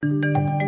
Thank you.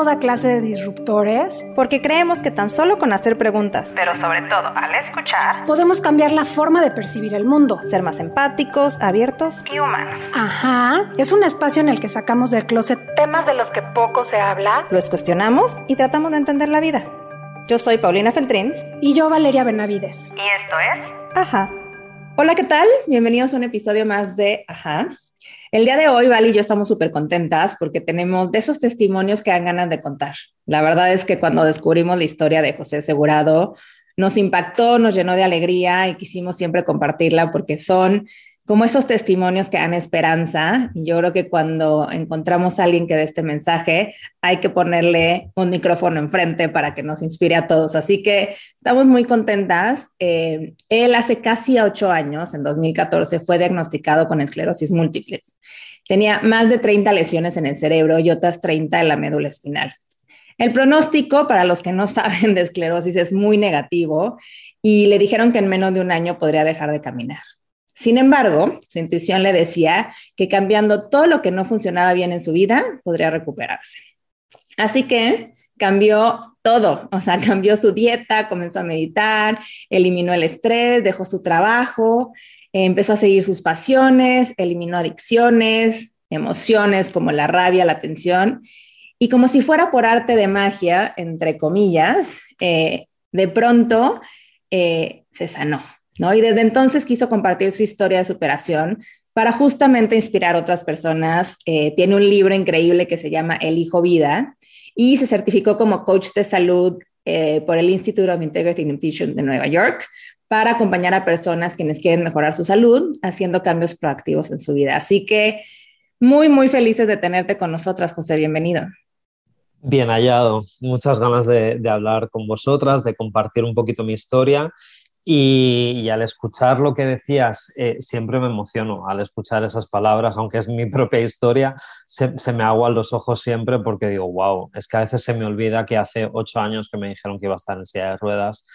toda clase de disruptores. Porque creemos que tan solo con hacer preguntas, pero sobre todo al escuchar, podemos cambiar la forma de percibir el mundo. Ser más empáticos, abiertos y humanos. Ajá. Es un espacio en el que sacamos del closet temas de los que poco se habla. Los cuestionamos y tratamos de entender la vida. Yo soy Paulina Feltrín. Y yo Valeria Benavides. Y esto es... Ajá. Hola, ¿qué tal? Bienvenidos a un episodio más de Ajá. El día de hoy, Val y yo estamos súper contentas porque tenemos de esos testimonios que dan ganas de contar. La verdad es que cuando descubrimos la historia de José Segurado, nos impactó, nos llenó de alegría y quisimos siempre compartirla porque son como esos testimonios que dan esperanza. Yo creo que cuando encontramos a alguien que dé este mensaje, hay que ponerle un micrófono enfrente para que nos inspire a todos. Así que estamos muy contentas. Eh, él hace casi ocho años, en 2014, fue diagnosticado con esclerosis múltiple. Tenía más de 30 lesiones en el cerebro y otras 30 en la médula espinal. El pronóstico, para los que no saben de esclerosis, es muy negativo y le dijeron que en menos de un año podría dejar de caminar. Sin embargo, su intuición le decía que cambiando todo lo que no funcionaba bien en su vida, podría recuperarse. Así que cambió todo, o sea, cambió su dieta, comenzó a meditar, eliminó el estrés, dejó su trabajo, empezó a seguir sus pasiones, eliminó adicciones, emociones como la rabia, la tensión, y como si fuera por arte de magia, entre comillas, eh, de pronto eh, se sanó. Y desde entonces quiso compartir su historia de superación para justamente inspirar a otras personas. Eh, tiene un libro increíble que se llama El Hijo Vida y se certificó como coach de salud eh, por el Institute of Integrity Nutrition de Nueva York para acompañar a personas quienes quieren mejorar su salud haciendo cambios proactivos en su vida. Así que muy, muy felices de tenerte con nosotras, José. Bienvenido. Bien hallado. Muchas ganas de hablar con vosotras, de compartir un poquito mi historia y, al escuchar lo que decías, eh, siempre me emociono al escuchar esas palabras, aunque es mi propia historia, se, me aguan los ojos siempre porque digo, wow, es que a veces se me olvida que hace ocho años que me dijeron que iba a estar en silla de ruedas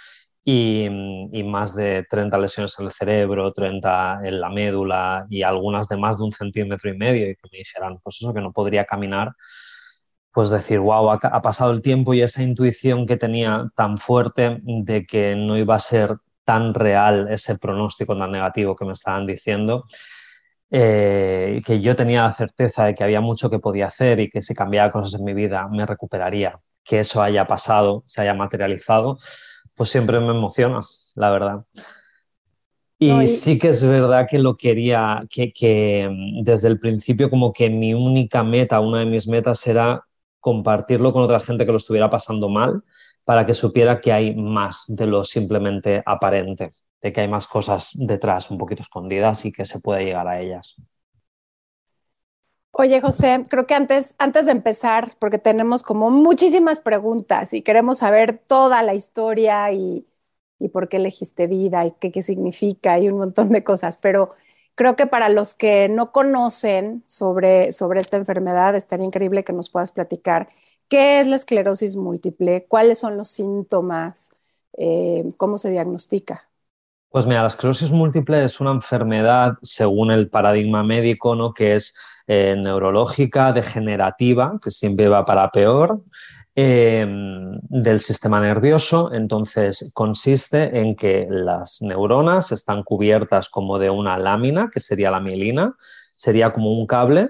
y, y más de 30 lesiones en el cerebro, 30 en la médula y algunas de más de un centímetro y medio y que me dijeran, pues eso, que no podría caminar pues decir, wow, ha, pasado el tiempo y esa intuición que tenía tan fuerte de que no iba a ser tan real ese pronóstico tan negativo que me estaban diciendo, eh, que yo tenía la certeza de que había mucho que podía hacer y que si cambiaba cosas en mi vida me recuperaría. Que eso haya pasado, se haya materializado, pues siempre me emociona, la verdad. Y sí que es verdad que lo quería, que, que desde el principio como que mi única meta, una de mis metas era compartirlo con otra gente que lo estuviera pasando mal para que supiera que hay más de lo simplemente aparente, de que hay más cosas detrás, un poquito escondidas y que se puede llegar a ellas. Oye, José, creo que antes, antes de empezar, porque tenemos como muchísimas preguntas y queremos saber toda la historia y, y por qué elegiste vida y qué, qué significa y un montón de cosas, pero creo que para los que no conocen sobre, sobre esta enfermedad, estaría increíble que nos puedas platicar ¿Qué es la esclerosis múltiple? ¿Cuáles son los síntomas? Eh, ¿Cómo se diagnostica? Pues mira, la esclerosis múltiple es una enfermedad, según el paradigma médico, ¿no? que es eh, neurológica, degenerativa, que siempre va para peor, em, del sistema nervioso. Entonces, consiste en que las neuronas están cubiertas como de una lámina, que sería la mielina, sería como un cable,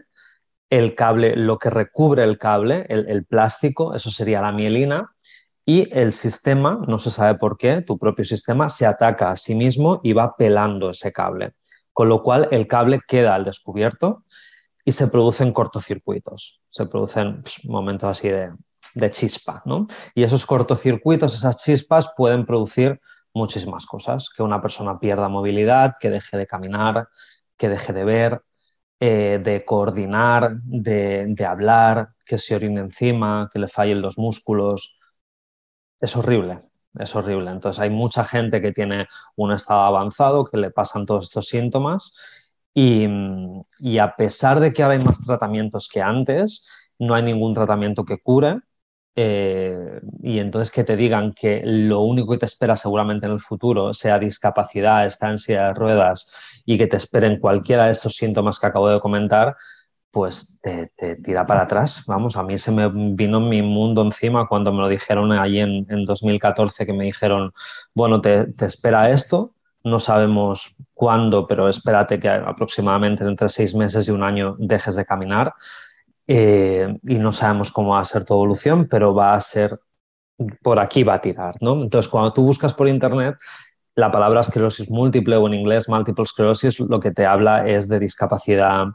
el cable, lo que recubre el cable, el, plástico, eso sería la mielina, y el sistema, no se sabe por qué, tu propio sistema se ataca a sí mismo y va pelando ese cable, con lo cual el cable queda al descubierto y se producen cortocircuitos, se producen momentos así de, de chispa, ¿no? Y esos cortocircuitos, esas chispas pueden producir muchísimas cosas, que una persona pierda movilidad, que deje de caminar, que deje de ver, eh, de coordinar, de, de, hablar, que se orine encima, que le fallen los músculos. Es horrible, es horrible. Entonces hay mucha gente que tiene un estado avanzado, que le pasan todos estos síntomas y, y a pesar de que ahora hay más tratamientos que antes, no hay ningún tratamiento que cure. Eh, y entonces que te digan que lo único que te espera seguramente en el futuro sea discapacidad, estancia ruedas y que te esperen cualquiera de estos síntomas que acabo de comentar, pues te, te, tira para atrás. Vamos, a mí se me vino mi mundo encima cuando me lo dijeron allí en, en 2014, que me dijeron, bueno, te, te, espera esto, no sabemos cuándo, pero espérate que aproximadamente entre seis meses y un año dejes de caminar. Eh, y no sabemos cómo va a ser tu evolución, pero va a ser, por aquí va a tirar, ¿no? Entonces, cuando tú buscas por internet, la palabra esclerosis múltiple o en inglés multiple sclerosis, lo que te habla es de discapacidad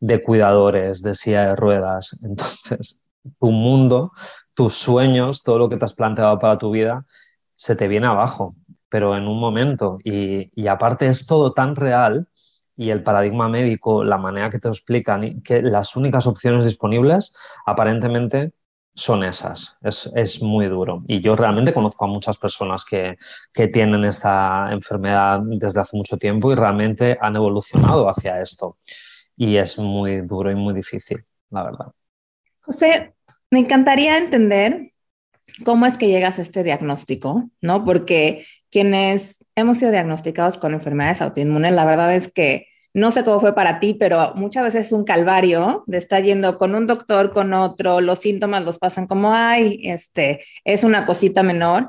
de cuidadores, de silla de ruedas. Entonces, tu mundo, tus sueños, todo lo que te has planteado para tu vida, se te viene abajo, pero en un momento. Y, y aparte es todo tan real y el paradigma médico, la manera que te explican, que las únicas opciones disponibles aparentemente son esas. Es, es, muy duro. Y yo realmente conozco a muchas personas que, que, tienen esta enfermedad desde hace mucho tiempo y realmente han evolucionado hacia esto. Y es muy duro y muy difícil, la verdad. José, me encantaría entender cómo es que llegas a este diagnóstico, ¿no? Porque quienes hemos sido diagnosticados con enfermedades autoinmunes, la verdad es que no sé cómo fue para ti, pero muchas veces es un calvario de estar yendo con un doctor, con otro, los síntomas los pasan como, ay, este, es una cosita menor.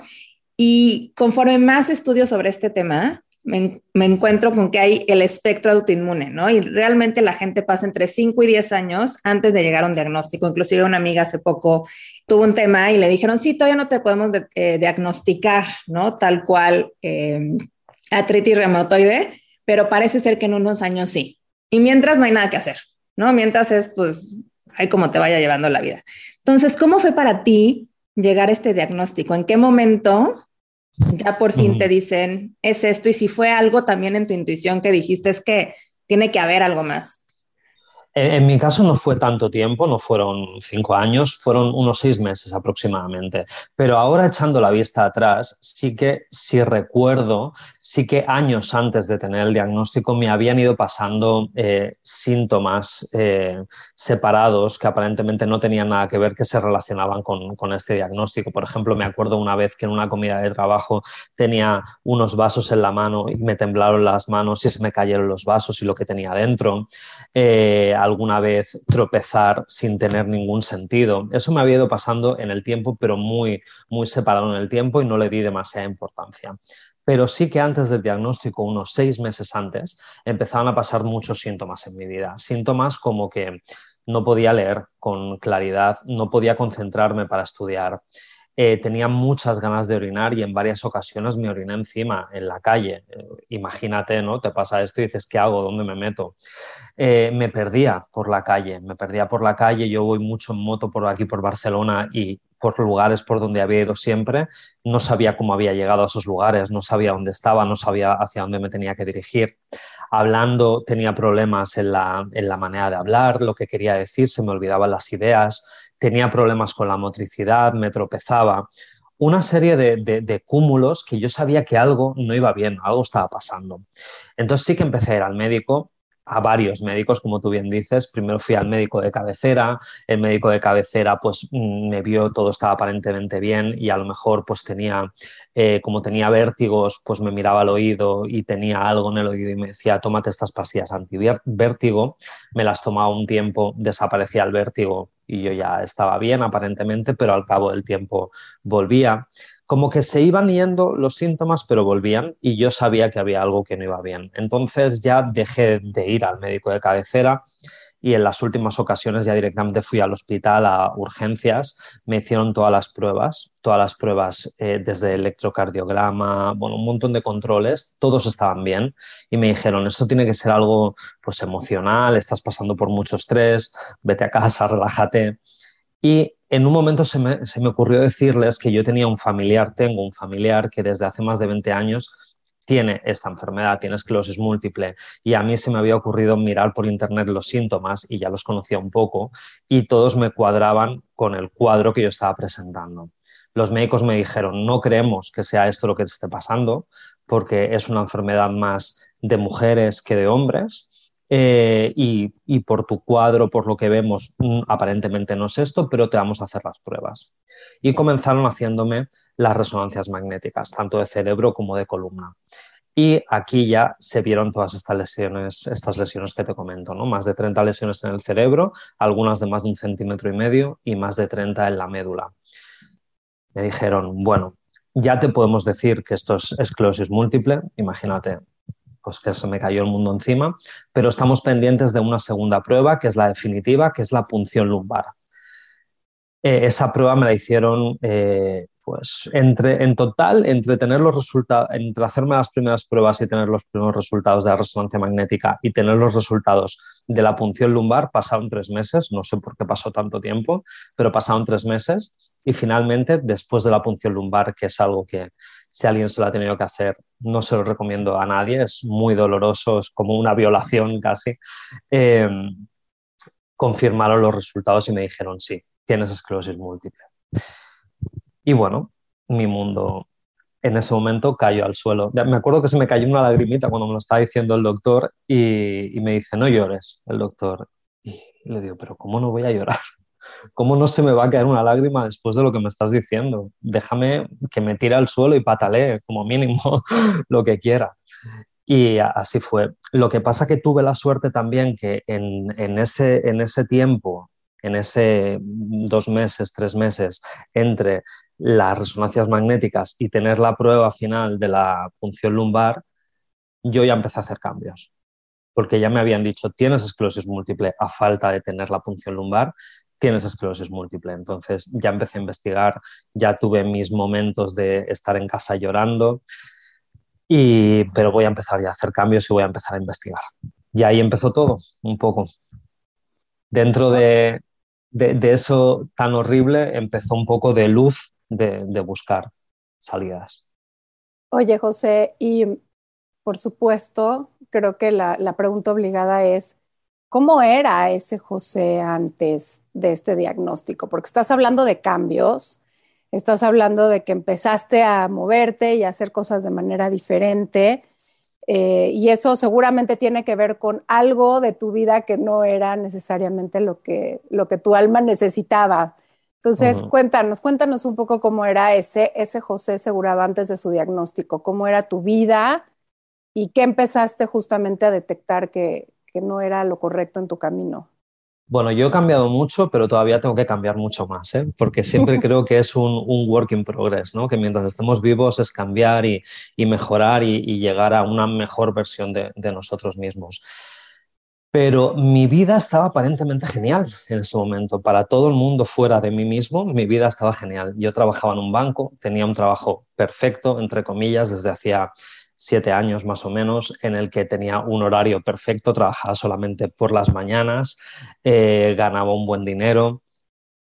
Y conforme más estudio sobre este tema, me, encuentro con que hay el espectro autoinmune, ¿no? Y realmente la gente pasa entre 5 y 10 años antes de llegar a un diagnóstico. Inclusive una amiga hace poco tuvo un tema y le dijeron, sí, todavía no te podemos de, eh, diagnosticar, ¿no? Tal cual eh, artritis reumatoide, pero parece ser que en unos años sí. Y mientras no hay nada que hacer, ¿no? Mientras es, pues, ahí como te vaya llevando la vida. Entonces, ¿cómo fue para ti llegar a este diagnóstico? ¿En qué momento ya por fin te dicen, es esto, y si fue algo también en tu intuición que dijiste, es que tiene que haber algo más. En mi caso no fue tanto tiempo, no fueron cinco años, fueron unos seis meses aproximadamente. Pero ahora echando la vista atrás, sí que sí recuerdo, sí que años antes de tener el diagnóstico me habían ido pasando eh, síntomas eh, separados que aparentemente no tenían nada que ver, que se relacionaban con, con, este diagnóstico. Por ejemplo, me acuerdo una vez que en una comida de trabajo tenía unos vasos en la mano y me temblaron las manos y se me cayeron los vasos y lo que tenía dentro. Eh, alguna vez tropezar sin tener ningún sentido. Eso me había ido pasando en el tiempo, pero muy, muy separado en el tiempo y no le di demasiada importancia. Pero sí que antes del diagnóstico, unos seis meses antes, empezaban a pasar muchos síntomas en mi vida. Síntomas como que no podía leer con claridad, no podía concentrarme para estudiar, eh, tenía muchas ganas de orinar y en varias ocasiones me oriné encima, en la calle. Eh, imagínate, ¿no? Te pasa esto y dices, ¿qué hago? ¿Dónde me meto? Eh, me perdía por la calle, me perdía por la calle. Yo voy mucho en moto por aquí, por Barcelona y por lugares por donde había ido siempre. No sabía cómo había llegado a esos lugares, no sabía dónde estaba, no sabía hacia dónde me tenía que dirigir. Hablando tenía problemas en la, en la manera de hablar, lo que quería decir, se me olvidaban las ideas tenía problemas con la motricidad, me tropezaba, una serie de, cúmulos que yo sabía que algo no iba bien, algo estaba pasando. Entonces sí que empecé a ir al médico, a varios médicos, como tú bien dices. Primero fui al médico de cabecera, el médico de cabecera pues mm, me vio, todo estaba aparentemente bien y a lo mejor pues tenía, eh, como tenía vértigos, pues me miraba al oído y tenía algo en el oído y me decía, tómate estas pastillas antivértigo. Me las tomaba un tiempo, desaparecía el vértigo y yo ya estaba bien aparentemente, pero al cabo del tiempo volvía como que se iban yendo los síntomas, pero volvían y yo sabía que había algo que no iba bien. Entonces ya dejé de ir al médico de cabecera y en las últimas ocasiones ya directamente fui al hospital a urgencias, me hicieron todas las pruebas, todas las pruebas eh, desde electrocardiograma, bueno, un montón de controles, todos estaban bien y me dijeron, esto tiene que ser algo pues emocional, estás pasando por mucho estrés, vete a casa, relájate. Y en un momento se me, se me, ocurrió decirles que yo tenía un familiar, tengo un familiar que desde hace más de 20 años tiene esta enfermedad, tiene esclerosis múltiple, y a mí se me había ocurrido mirar por internet los síntomas y ya los conocía un poco, y todos me cuadraban con el cuadro que yo estaba presentando. Los médicos me dijeron, no creemos que sea esto lo que te esté pasando, porque es una enfermedad más de mujeres que de hombres, eh, y, y, por tu cuadro, por lo que vemos, mm, aparentemente no es esto, pero te vamos a hacer las pruebas. Y comenzaron haciéndome las resonancias magnéticas, tanto de cerebro como de columna. Y aquí ya se vieron todas estas lesiones, estas lesiones que te comento, ¿no? Más de 30 lesiones en el cerebro, algunas de más de un centímetro y medio y más de 30 en la médula. Me dijeron, bueno, ya te podemos decir que esto es esclerosis múltiple, imagínate, pues que se me cayó el mundo encima, pero estamos pendientes de una segunda prueba, que es la definitiva, que es la punción lumbar. Eh, esa prueba me la hicieron, eh, pues, entre, en total, entre tener los entre hacerme las primeras pruebas y tener los primeros resultados de la resonancia magnética y tener los resultados de la punción lumbar, pasaron tres meses, no sé por qué pasó tanto tiempo, pero pasaron tres meses y finalmente, después de la punción lumbar, que es algo que si alguien se lo ha tenido que hacer, no se lo recomiendo a nadie, es muy doloroso, es como una violación casi, eh, confirmaron los resultados y me dijeron, sí, tienes esclerosis múltiple. Y bueno, mi mundo en ese momento cayó al suelo. Me acuerdo que se me cayó una lagrimita cuando me lo estaba diciendo el doctor y, y me dice, no llores, el doctor. Y le digo, pero ¿cómo no voy a llorar? ¿Cómo no se me va a caer una lágrima después de lo que me estás diciendo? Déjame que me tire al suelo y patalee, como mínimo, lo que quiera. Y así fue. Lo que pasa que tuve la suerte también que en, ese, en ese tiempo, en ese dos meses, tres meses, entre las resonancias magnéticas y tener la prueba final de la punción lumbar, yo ya empecé a hacer cambios. Porque ya me habían dicho, tienes esclerosis múltiple a falta de tener la punción lumbar, tienes esclerosis múltiple. Entonces ya empecé a investigar, ya tuve mis momentos de estar en casa llorando, y, pero voy a empezar ya a hacer cambios y voy a empezar a investigar. Y ahí empezó todo, un poco. Dentro de, de, eso tan horrible empezó un poco de luz de, de buscar salidas. Oye, José, y por supuesto, creo que la, la pregunta obligada es, ¿Cómo era ese José antes de este diagnóstico? Porque estás hablando de cambios, estás hablando de que empezaste a moverte y a hacer cosas de manera diferente, eh, y eso seguramente tiene que ver con algo de tu vida que no era necesariamente lo que, lo que tu alma necesitaba. Entonces, cuéntanos, cuéntanos un poco cómo era ese, ese José asegurado antes de su diagnóstico, cómo era tu vida y qué empezaste justamente a detectar que, que no era lo correcto en tu camino? Bueno, yo he cambiado mucho, pero todavía tengo que cambiar mucho más, ¿eh? porque siempre creo que es un, un, work in progress, ¿no? que mientras estemos vivos es cambiar y, y mejorar y, y, llegar a una mejor versión de, de, nosotros mismos. Pero mi vida estaba aparentemente genial en ese momento. Para todo el mundo fuera de mí mismo, mi vida estaba genial. Yo trabajaba en un banco, tenía un trabajo perfecto, entre comillas, desde hacía siete años más o menos, en el que tenía un horario perfecto, trabajaba solamente por las mañanas, eh, ganaba un buen dinero.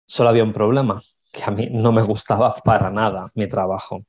Solo había un problema, que a mí no me gustaba para nada mi trabajo.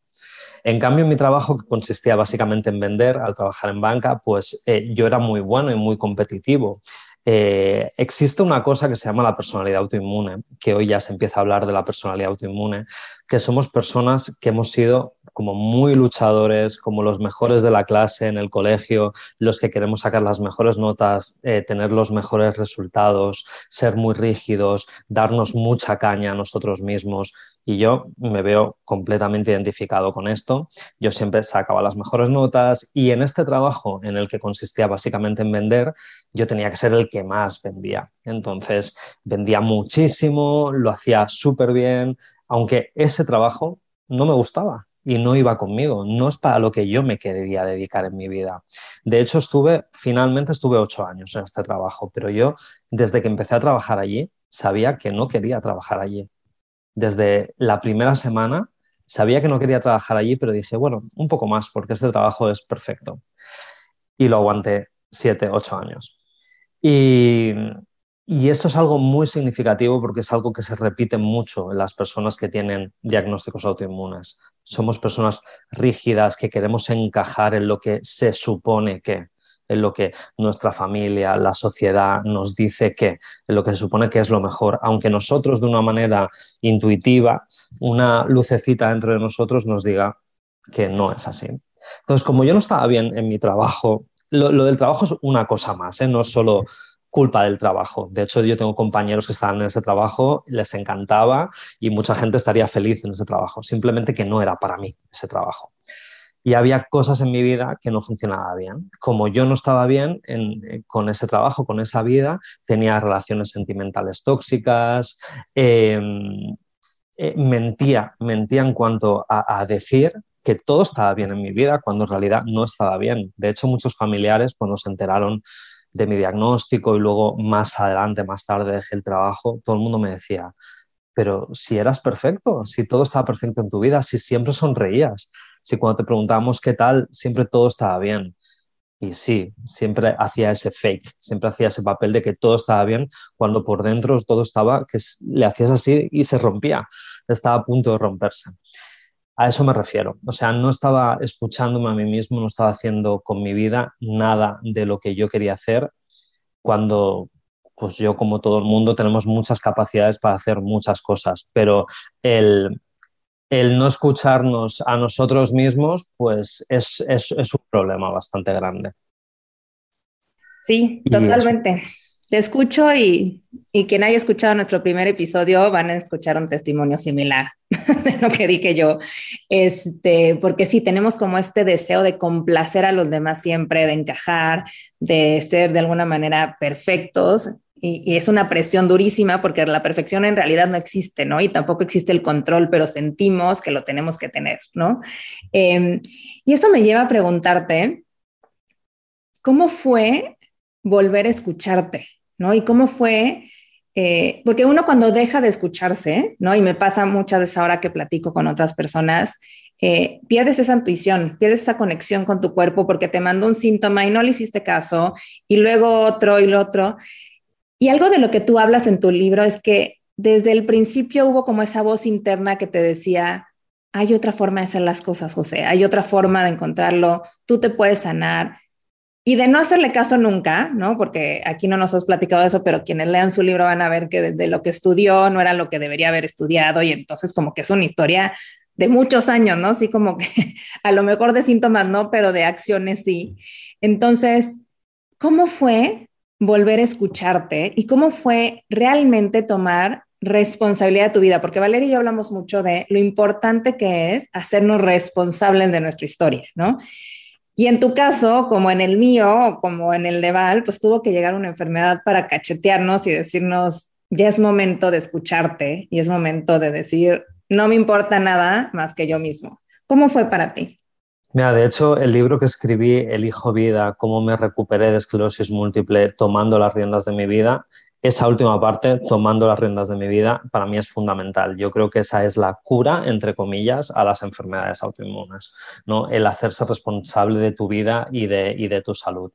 En cambio, mi trabajo, que consistía básicamente en vender, al trabajar en banca, pues eh, yo era muy bueno y muy competitivo. Eh, existe una cosa que se llama la personalidad autoinmune, que hoy ya se empieza a hablar de la personalidad autoinmune, que somos personas que hemos sido como muy luchadores, como los mejores de la clase en el colegio, los que queremos sacar las mejores notas, eh, tener los mejores resultados, ser muy rígidos, darnos mucha caña a nosotros mismos. Y yo me veo completamente identificado con esto. Yo siempre sacaba las mejores notas y en este trabajo en el que consistía básicamente en vender, yo tenía que ser el que más vendía. Entonces, vendía muchísimo, lo hacía súper bien, aunque ese trabajo no me gustaba y no iba conmigo, no es para lo que yo me quería dedicar en mi vida. De hecho, estuve, finalmente estuve ocho años en este trabajo, pero yo desde que empecé a trabajar allí sabía que no quería trabajar allí. Desde la primera semana sabía que no quería trabajar allí, pero dije, bueno, un poco más porque este trabajo es perfecto. Y lo aguanté siete, ocho años. Y y esto es algo muy significativo porque es algo que se repite mucho en las personas que tienen diagnósticos autoinmunes. Somos personas rígidas que queremos encajar en lo que se supone que, en lo que nuestra familia, la sociedad nos dice que, en lo que se supone que es lo mejor, aunque nosotros de una manera intuitiva, una lucecita dentro de nosotros nos diga que no es así. Entonces, como yo no estaba bien en mi trabajo, lo, del trabajo es una cosa más, ¿eh? no es solo culpa del trabajo. De hecho, yo tengo compañeros que estaban en ese trabajo, les encantaba y mucha gente estaría feliz en ese trabajo, simplemente que no era para mí ese trabajo. Y había cosas en mi vida que no funcionaban bien. Como yo no estaba bien eh, con ese trabajo, con esa vida, tenía relaciones sentimentales tóxicas, em, eh, mentía, mentía en cuanto a decir que todo estaba bien en mi vida cuando en realidad no estaba bien. De hecho, muchos familiares cuando se enteraron de mi diagnóstico y luego más adelante, más tarde dejé el trabajo, todo el mundo me decía, pero si eras perfecto, si todo estaba perfecto en tu vida, si siempre sonreías, si cuando te preguntábamos qué tal, siempre todo estaba bien. Y sí, siempre hacía ese fake, siempre hacía ese papel de que todo estaba bien, cuando por dentro todo estaba, que le hacías así y se rompía, estaba a punto de romperse. A eso me refiero. O sea, no estaba escuchándome a mí mismo, no estaba haciendo con mi vida nada de lo que yo quería hacer cuando, pues yo como todo el mundo tenemos muchas capacidades para hacer muchas cosas, pero el, no escucharnos a nosotros mismos, pues es, es, es un problema bastante grande. Sí, totalmente. Te escucho y, y quien haya escuchado nuestro primer episodio van a escuchar un testimonio similar de lo que dije yo. Este, porque sí, tenemos como este deseo de complacer a los demás siempre, de encajar, de ser de alguna manera perfectos. Y, es una presión durísima porque la perfección en realidad no existe, ¿no? Y tampoco existe el control, pero sentimos que lo tenemos que tener, ¿no? Em, y eso me lleva a preguntarte, ¿cómo fue volver a escucharte? ¿no? Y cómo fue, eh, porque uno cuando deja de escucharse, ¿no? Y me pasa muchas veces ahora que platico con otras personas, eh, pierdes esa intuición, pierdes esa conexión con tu cuerpo porque te mandó un síntoma y no le hiciste caso, y luego otro y lo otro. Y algo de lo que tú hablas en tu libro es que desde el principio hubo como esa voz interna que te decía, hay otra forma de hacer las cosas, José, hay otra forma de encontrarlo, tú te puedes sanar, y de no hacerle caso nunca, ¿no? Porque aquí no nos has platicado eso, pero quienes lean su libro van a ver que de, lo que estudió no era lo que debería haber estudiado y entonces como que es una historia de muchos años, ¿no? Sí, como que a lo mejor de síntomas no, pero de acciones sí. Entonces, ¿cómo fue volver a escucharte y cómo fue realmente tomar responsabilidad de tu vida? Porque Valeria y yo hablamos mucho de lo importante que es hacernos responsables de nuestra historia, ¿no? Y en tu caso, como en el mío, como en el de Val, pues tuvo que llegar una enfermedad para cachetearnos y decirnos, ya es momento de escucharte y es momento de decir, no me importa nada más que yo mismo. ¿Cómo fue para ti? Mira, de hecho, el libro que escribí, Elijo Vida, cómo me recuperé de esclerosis múltiple tomando las riendas de mi vida, esa última parte, tomando las riendas de mi vida, para mí es fundamental. Yo creo que esa es la cura, entre comillas, a las enfermedades autoinmunes, ¿no? el hacerse responsable de tu vida y de, y de tu salud.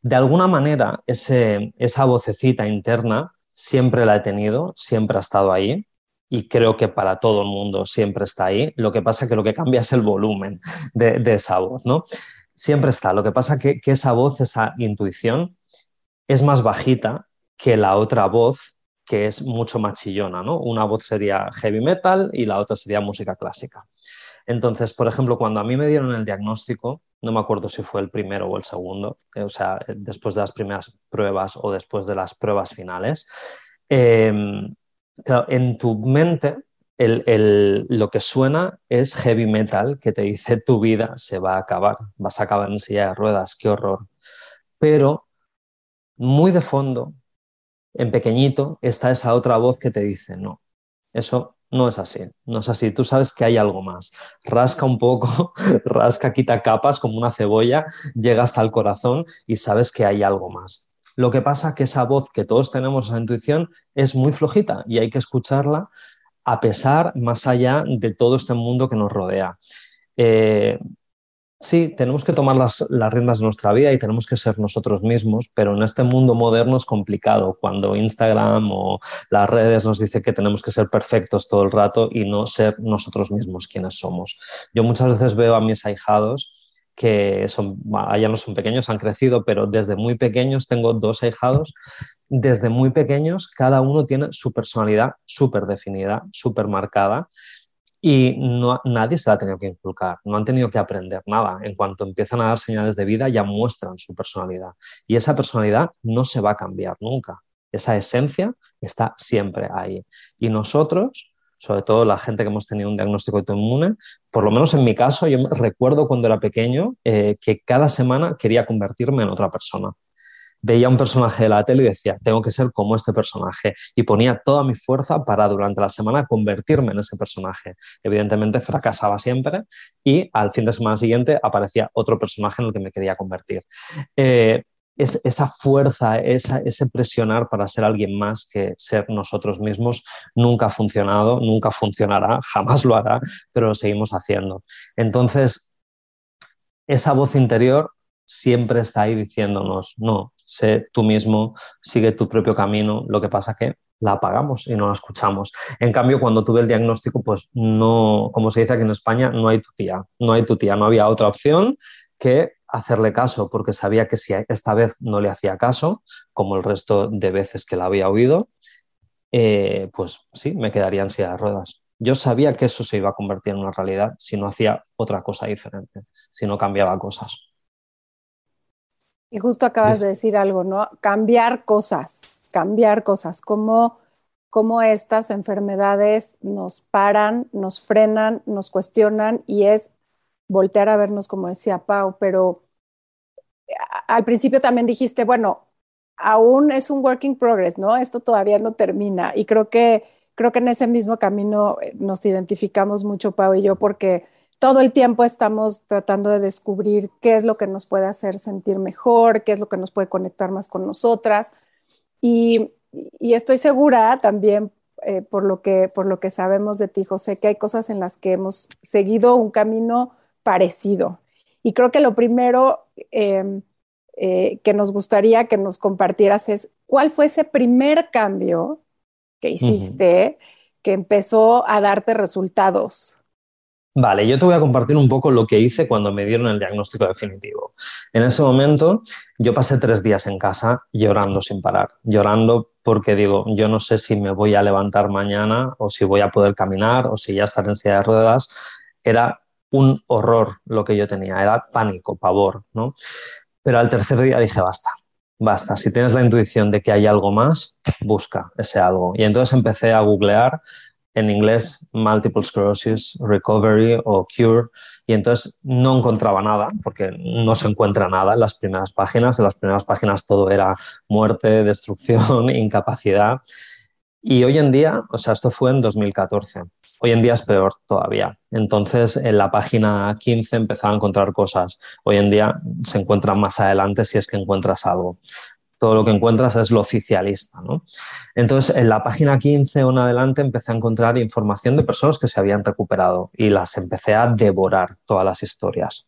De alguna manera, ese, esa vocecita interna siempre la he tenido, siempre ha estado ahí, y creo que para todo el mundo siempre está ahí. Lo que pasa es que lo que cambia es el volumen de, esa voz, ¿no? Siempre está. Lo que pasa que, que esa voz, esa intuición, es más bajita que la otra voz que es mucho más chillona, ¿no? Una voz sería heavy metal y la otra sería música clásica. Entonces, por ejemplo, cuando a mí me dieron el diagnóstico, no me acuerdo si fue el primero o el segundo, eh, o sea, después de las primeras pruebas o después de las pruebas finales, em, en tu mente lo que suena es heavy metal que te dice tu vida se va a acabar, vas a acabar en silla de ruedas, qué horror. Pero muy de fondo en pequeñito está esa otra voz que te dice, no, eso no es así, no es así, tú sabes que hay algo más. Rasca un poco, rasca, quita capas como una cebolla, llega hasta el corazón y sabes que hay algo más. Lo que pasa es que esa voz que todos tenemos, esa intuición, es muy flojita y hay que escucharla a pesar, más allá de todo este mundo que nos rodea. Eh, sí, tenemos que tomar las, las, riendas de nuestra vida y tenemos que ser nosotros mismos, pero en este mundo moderno es complicado cuando Instagram o las redes nos dice que tenemos que ser perfectos todo el rato y no ser nosotros mismos quienes somos. Yo muchas veces veo a mis ahijados que son, ya no son pequeños, han crecido, pero desde muy pequeños tengo dos ahijados. Desde muy pequeños, cada uno tiene su personalidad súper definida, súper marcada y no, nadie se la ha tenido que inculcar, no han tenido que aprender nada. En cuanto empiezan a dar señales de vida, ya muestran su personalidad. Y esa personalidad no se va a cambiar nunca. Esa esencia está siempre ahí. Y nosotros, sobre todo la gente que hemos tenido un diagnóstico autoinmune, por lo menos en mi caso, yo recuerdo cuando era pequeño eh, que cada semana quería convertirme en otra persona veía un personaje de la tele y decía, tengo que ser como este personaje. Y ponía toda mi fuerza para durante la semana convertirme en ese personaje. Evidentemente fracasaba siempre y al fin de semana siguiente aparecía otro personaje en el que me quería convertir. Eh, es, esa fuerza, ese presionar para ser alguien más que ser nosotros mismos nunca ha funcionado, nunca funcionará, jamás lo hará, pero lo seguimos haciendo. Entonces, esa voz interior siempre está ahí diciéndonos, no, sé tú mismo, sigue tu propio camino, lo que pasa que la apagamos y no la escuchamos. En cambio, cuando tuve el diagnóstico, pues no, como se dice aquí en España, no hay tu tía, no hay tu tía, no había otra opción que hacerle caso, porque sabía que si esta vez no le hacía caso, como el resto de veces que la había oído, eh, pues sí, me quedaría en silla de ruedas. Yo sabía que eso se iba a convertir en una realidad si no hacía otra cosa diferente, si no cambiaba cosas. Y justo acabas de decir algo, ¿no? Cambiar cosas, cambiar cosas, cómo, cómo estas enfermedades nos paran, nos frenan, nos cuestionan y es voltear a vernos, como decía Pau, pero al principio también dijiste, bueno, aún es un working progress, ¿no? Esto todavía no termina y creo que, creo que en ese mismo camino eh, nos identificamos mucho, Pau y yo, porque todo el tiempo estamos tratando de descubrir qué es lo que nos puede hacer sentir mejor, qué es lo que nos puede conectar más con nosotras. Y, estoy segura también, eh, por, lo que, por lo que sabemos de ti, José, que hay cosas en las que hemos seguido un camino parecido. Y creo que lo primero em, eh, que nos gustaría que nos compartieras es cuál fue ese primer cambio que hiciste que empezó a darte resultados. Vale, yo te voy a compartir un poco lo que hice cuando me dieron el diagnóstico definitivo. En ese momento yo pasé tres días en casa llorando sin parar, llorando porque digo, yo no sé si me voy a levantar mañana o si voy a poder caminar o si ya estar en silla de ruedas. Era un horror lo que yo tenía, era pánico, pavor, ¿no? Pero al tercer día dije, basta, basta. Si tienes la intuición de que hay algo más, busca ese algo. Y entonces empecé a googlear en inglés Multiple Sclerosis Recovery o Cure y entonces no encontraba nada porque no se encuentra nada en las primeras páginas. En las primeras páginas todo era muerte, destrucción, incapacidad. Y hoy en día, o sea, esto fue en 2014. Hoy en día es peor todavía. Entonces, en la página 15 empezaba a encontrar cosas. Hoy en día se encuentran más adelante si es que encuentras algo todo lo que encuentras es lo oficialista. ¿no? Entonces, en la página 15 o en adelante empecé a encontrar información de personas que se habían recuperado y las empecé a devorar todas las historias.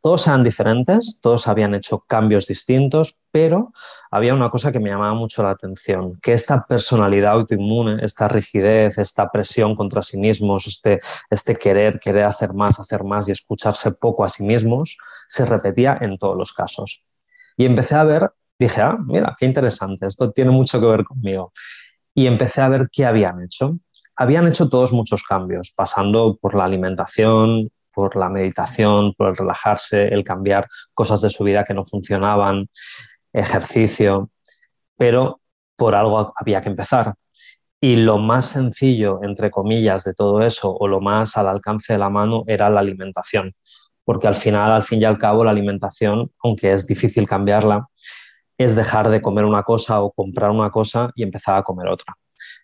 Todos eran diferentes, todos habían hecho cambios distintos, pero había una cosa que me llamaba mucho la atención, que esta personalidad autoinmune, esta rigidez, esta presión contra sí mismos, este, este querer, querer hacer más, hacer más y escucharse poco a sí mismos, se repetía en todos los casos. Y empecé a ver dije, ah, mira, qué interesante, esto tiene mucho que ver conmigo. Y empecé a ver qué habían hecho. Habían hecho todos muchos cambios, pasando por la alimentación, por la meditación, por el relajarse, el cambiar cosas de su vida que no funcionaban, ejercicio, pero por algo había que empezar. Y lo más sencillo, entre comillas, de todo eso, o lo más al alcance de la mano, era la alimentación. Porque al final, al fin y al cabo, la alimentación, aunque es difícil cambiarla, es dejar de comer una cosa o comprar una cosa y empezar a comer otra.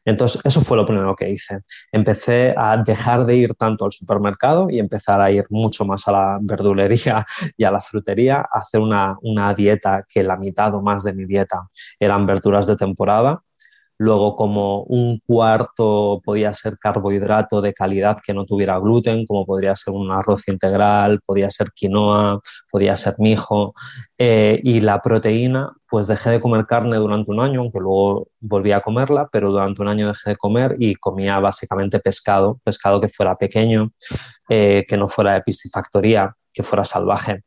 Entonces, eso fue lo primero que hice. Empecé a dejar de ir tanto al supermercado y empezar a ir mucho más a la verdulería y a la frutería, a hacer una, una dieta que la mitad o más de mi dieta eran verduras de temporada, Luego, como un cuarto podía ser carbohidrato de calidad que no tuviera gluten, como podría ser un arroz integral, podía ser quinoa, podía ser mijo. Eh, y la proteína, pues dejé de comer carne durante un año, aunque luego volví a comerla, pero durante un año dejé de comer y comía básicamente pescado, pescado que fuera pequeño, eh, que no fuera de piscifactoría, que fuera salvaje.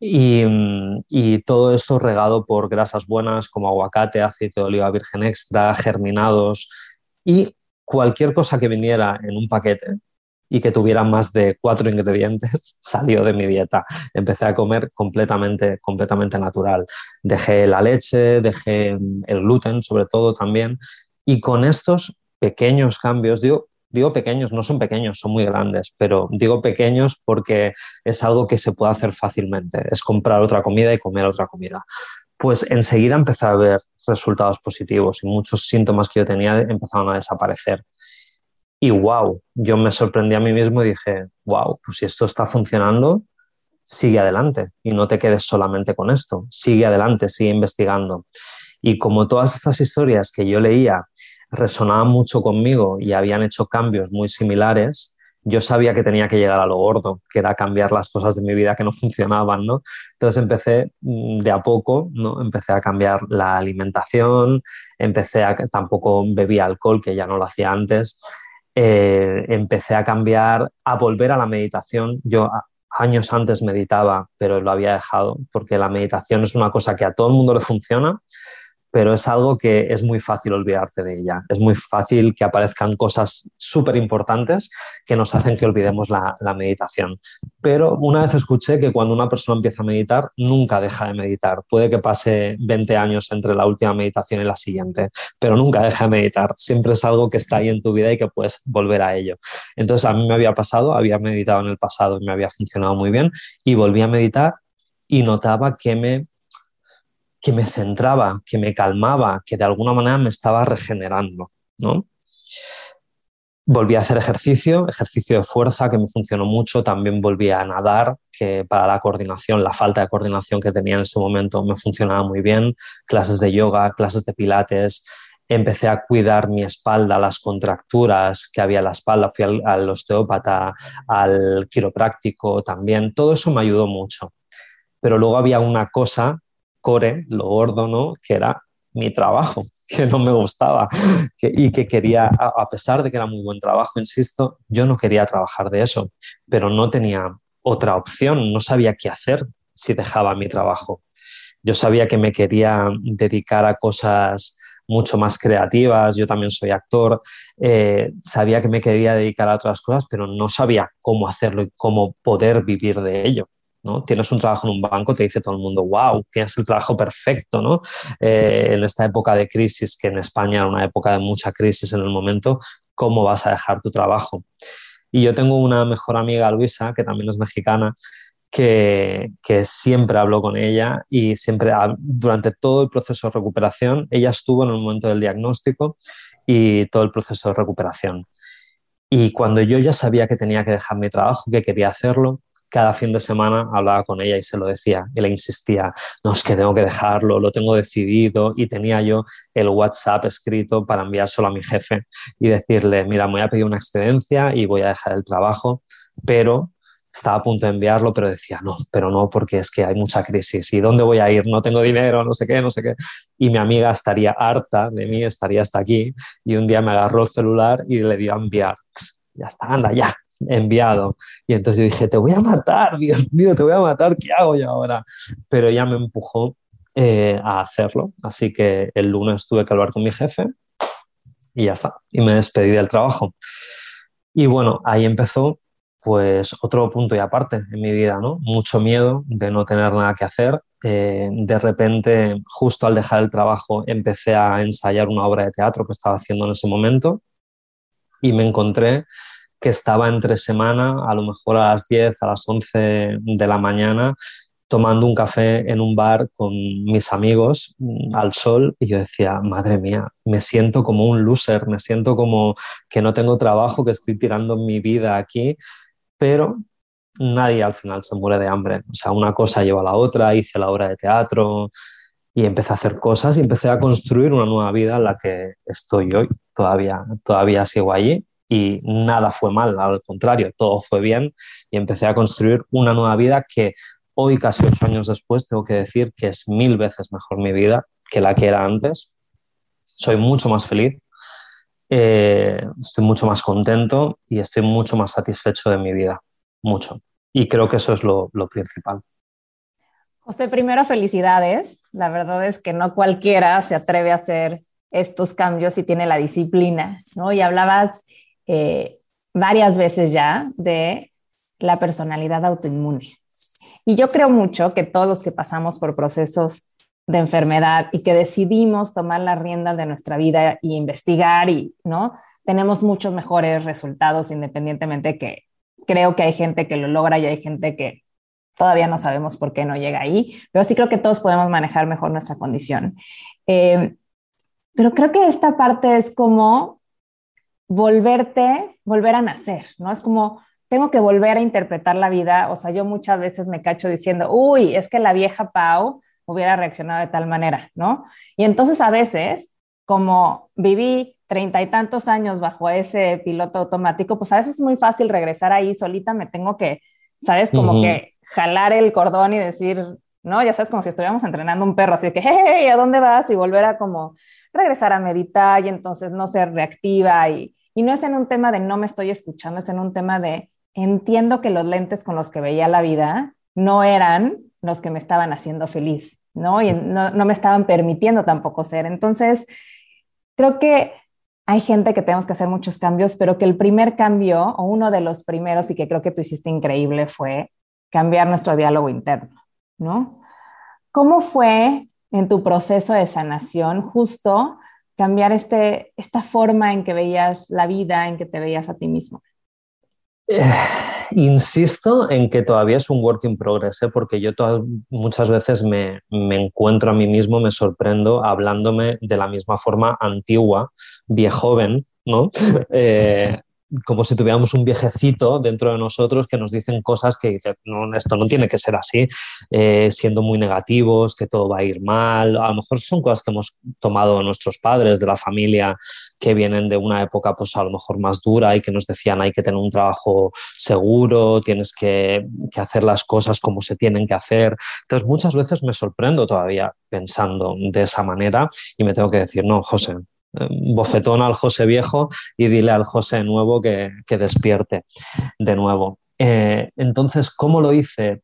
Y, todo esto regado por grasas buenas como aguacate, aceite de oliva virgen extra, germinados y cualquier cosa que viniera en un paquete y que tuviera más de cuatro ingredientes salió de mi dieta. Empecé a comer completamente, completamente natural. Dejé la leche, dejé el gluten sobre todo también y con estos pequeños cambios, digo, digo pequeños, no son pequeños, son muy grandes, pero digo pequeños porque es algo que se puede hacer fácilmente, es comprar otra comida y comer otra comida. Pues enseguida empecé a ver resultados positivos y muchos síntomas que yo tenía empezaron a desaparecer. Y wow, yo me sorprendí a mí mismo y dije, wow, pues si esto está funcionando, sigue adelante y no te quedes solamente con esto, sigue adelante, sigue investigando. Y como todas estas historias que yo leía resonaban mucho conmigo y habían hecho cambios muy similares, yo sabía que tenía que llegar a lo gordo, que era cambiar las cosas de mi vida que no funcionaban, ¿no? Entonces empecé mm, de a poco, ¿no? Empecé a cambiar la alimentación, empecé a, tampoco bebía alcohol, que ya no lo hacía antes, eh, empecé a cambiar, a volver a la meditación. Yo años antes meditaba, pero lo había dejado, porque la meditación es una cosa que a todo el mundo le funciona, pero es algo que es muy fácil olvidarte de ella. Es muy fácil que aparezcan cosas súper importantes que nos hacen que olvidemos la, meditación. Pero una vez escuché que cuando una persona empieza a meditar, nunca deja de meditar. Puede que pase 20 años entre la última meditación y la siguiente, pero nunca deja de meditar. Siempre es algo que está ahí en tu vida y que puedes volver a ello. Entonces a mí me había pasado, había meditado en el pasado y me había funcionado muy bien y volví a meditar y notaba que me que me centraba, que me calmaba, que de alguna manera me estaba regenerando, ¿no? Volví a hacer ejercicio, ejercicio de fuerza que me funcionó mucho, también volví a nadar, que para la coordinación, la falta de coordinación que tenía en ese momento me funcionaba muy bien, clases de yoga, clases de pilates, empecé a cuidar mi espalda, las contracturas que había en la espalda, fui al, al osteópata, al quiropráctico también, todo eso me ayudó mucho. Pero luego había una cosa core, lo gordo. Que era mi trabajo, que no me gustaba y que quería, a, pesar de que era muy buen trabajo, insisto, yo no quería trabajar de eso, pero no tenía otra opción, no sabía qué hacer si dejaba mi trabajo. Yo sabía que me quería dedicar a cosas mucho más creativas, yo también soy actor, eh, sabía que me quería dedicar a otras cosas, pero no sabía cómo hacerlo y cómo poder vivir de ello. ¿No? Tienes un trabajo en un banco, te dice todo el mundo, wow, tienes el trabajo perfecto, ¿no? Eh, en esta época de crisis, que en España era una época de mucha crisis en el momento, ¿cómo vas a dejar tu trabajo? Y yo tengo una mejor amiga, Luisa, que también es mexicana, que, que, siempre hablo con ella y siempre durante todo el proceso de recuperación, ella estuvo en el momento del diagnóstico y todo el proceso de recuperación. Y cuando yo ya sabía que tenía que dejar mi trabajo, que quería hacerlo, cada fin de semana hablaba con ella y se lo decía y le insistía, no, es que tengo que dejarlo, lo tengo decidido y tenía yo el WhatsApp escrito para enviárselo a mi jefe y decirle, mira, me voy a pedir una excedencia y voy a dejar el trabajo, pero estaba a punto de enviarlo, pero decía, no, pero no, porque es que hay mucha crisis. ¿Y dónde voy a ir? No tengo dinero, no sé qué, no sé qué. Y mi amiga estaría harta de mí, estaría hasta aquí. Y un día me agarró el celular y le dio a enviar. Ya está, anda, ya, enviado. Y entonces yo dije, te voy a matar, Dios mío, te voy a matar, ¿qué hago yo ahora? Pero ella me empujó eh, a hacerlo. Así que el lunes tuve que hablar con mi jefe y ya está. Y me despedí del trabajo. Y bueno, ahí empezó pues otro punto y aparte en mi vida, ¿no? Mucho miedo de no tener nada que hacer. Eh, de repente, justo al dejar el trabajo, empecé a ensayar una obra de teatro que estaba haciendo en ese momento y me encontré que estaba entre semana, a lo mejor a las 10, a las 11 de la mañana, tomando un café en un bar con mis amigos mm, al sol y yo decía, madre mía, me siento como un loser, me siento como que no tengo trabajo, que estoy tirando mi vida aquí, pero nadie al final se muere de hambre. O sea, una cosa lleva a la otra, hice la obra de teatro, y empecé a hacer cosas y empecé a construir una nueva vida en la que estoy hoy. Todavía, todavía sigo allí y nada fue mal, al contrario, todo fue bien y empecé a construir una nueva vida que hoy, casi ocho años después, tengo que decir que es mil veces mejor mi vida que la que era antes. Soy mucho más feliz, eh, estoy mucho más contento y estoy mucho más satisfecho de mi vida, mucho. Y creo que eso es lo, lo principal. José, primero felicidades. La verdad es que no cualquiera se atreve a hacer estos cambios y tiene la disciplina, ¿no? Y hablabas eh, varias veces ya de la personalidad autoinmune. Y yo creo mucho que todos los que pasamos por procesos de enfermedad y que decidimos tomar la rienda de nuestra vida y investigar y, ¿no? Tenemos muchos mejores resultados independientemente que creo que hay gente que lo logra y hay gente que todavía no sabemos por qué no llega ahí, pero sí creo que todos podemos manejar mejor nuestra condición. Eh, pero creo que esta parte es como volverte, volver a nacer, ¿no? Es como, tengo que volver a interpretar la vida, o sea, yo muchas veces me cacho diciendo, uy, es que la vieja Pau hubiera reaccionado de tal manera, ¿no? Y entonces a veces, como viví treinta y tantos años bajo ese piloto automático, pues a veces es muy fácil regresar ahí solita, me tengo que, ¿sabes? Como que jalar el cordón y decir, ¿no? Ya sabes, como si estuviéramos entrenando un perro, así de que, hey, ¿a dónde vas? Y volver a como regresar a meditar y entonces no ser reactiva y, y no es en un tema de no me estoy escuchando, es en un tema de entiendo que los lentes con los que veía la vida no eran los que me estaban haciendo feliz, ¿no? Y no, no me estaban permitiendo tampoco ser. Entonces, creo que hay gente que tenemos que hacer muchos cambios, pero que el primer cambio, o uno de los primeros, y que creo que tú hiciste increíble, fue cambiar nuestro diálogo interno, ¿no? ¿Cómo fue en tu proceso de sanación justo cambiar este, esta forma en que veías la vida, en que te veías a ti mismo? Eh, insisto en que todavía es un work in progress, ¿eh? porque yo muchas veces me, me, encuentro a mí mismo, me sorprendo hablándome de la misma forma antigua, viejoven, ¿no? Eh, como si tuviéramos un viejecito dentro de nosotros que nos dicen cosas que no, esto no tiene que ser así, eh, siendo muy negativos, que todo va a ir mal. A lo mejor son cosas que hemos tomado nuestros padres de la familia que vienen de una época pues a lo mejor más dura y que nos decían hay que tener un trabajo seguro, tienes que, que hacer las cosas como se tienen que hacer. Entonces muchas veces me sorprendo todavía pensando de esa manera y me tengo que decir, no, José, bofetón al José viejo y dile al José nuevo que, despierte de nuevo. Eh, entonces, ¿cómo lo hice?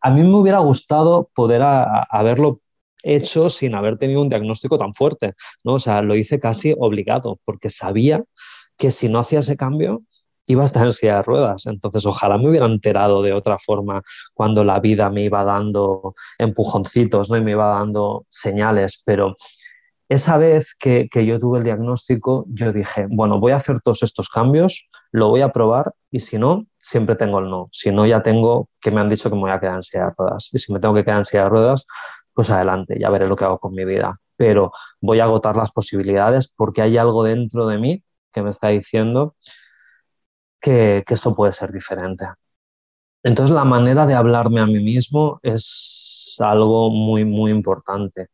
A mí me hubiera gustado poder haberlo hecho sin haber tenido un diagnóstico tan fuerte, ¿no? O sea, lo hice casi obligado, porque sabía que si no hacía ese cambio, iba a estar en silla de ruedas. Entonces, ojalá me hubiera enterado de otra forma cuando la vida me iba dando empujoncitos, ¿no? Y me iba dando señales, pero esa vez que, yo tuve el diagnóstico, yo dije, bueno, voy a hacer todos estos cambios, lo voy a probar y si no, siempre tengo el no. Si no, ya tengo que me han dicho que me voy a quedar en de ruedas. Y si me tengo que quedar en silla de ruedas, pues adelante, ya veré lo que hago con mi vida. Pero voy a agotar las posibilidades porque hay algo dentro de mí que me está diciendo que, que esto puede ser diferente. Entonces, la manera de hablarme a mí mismo es algo muy, muy importante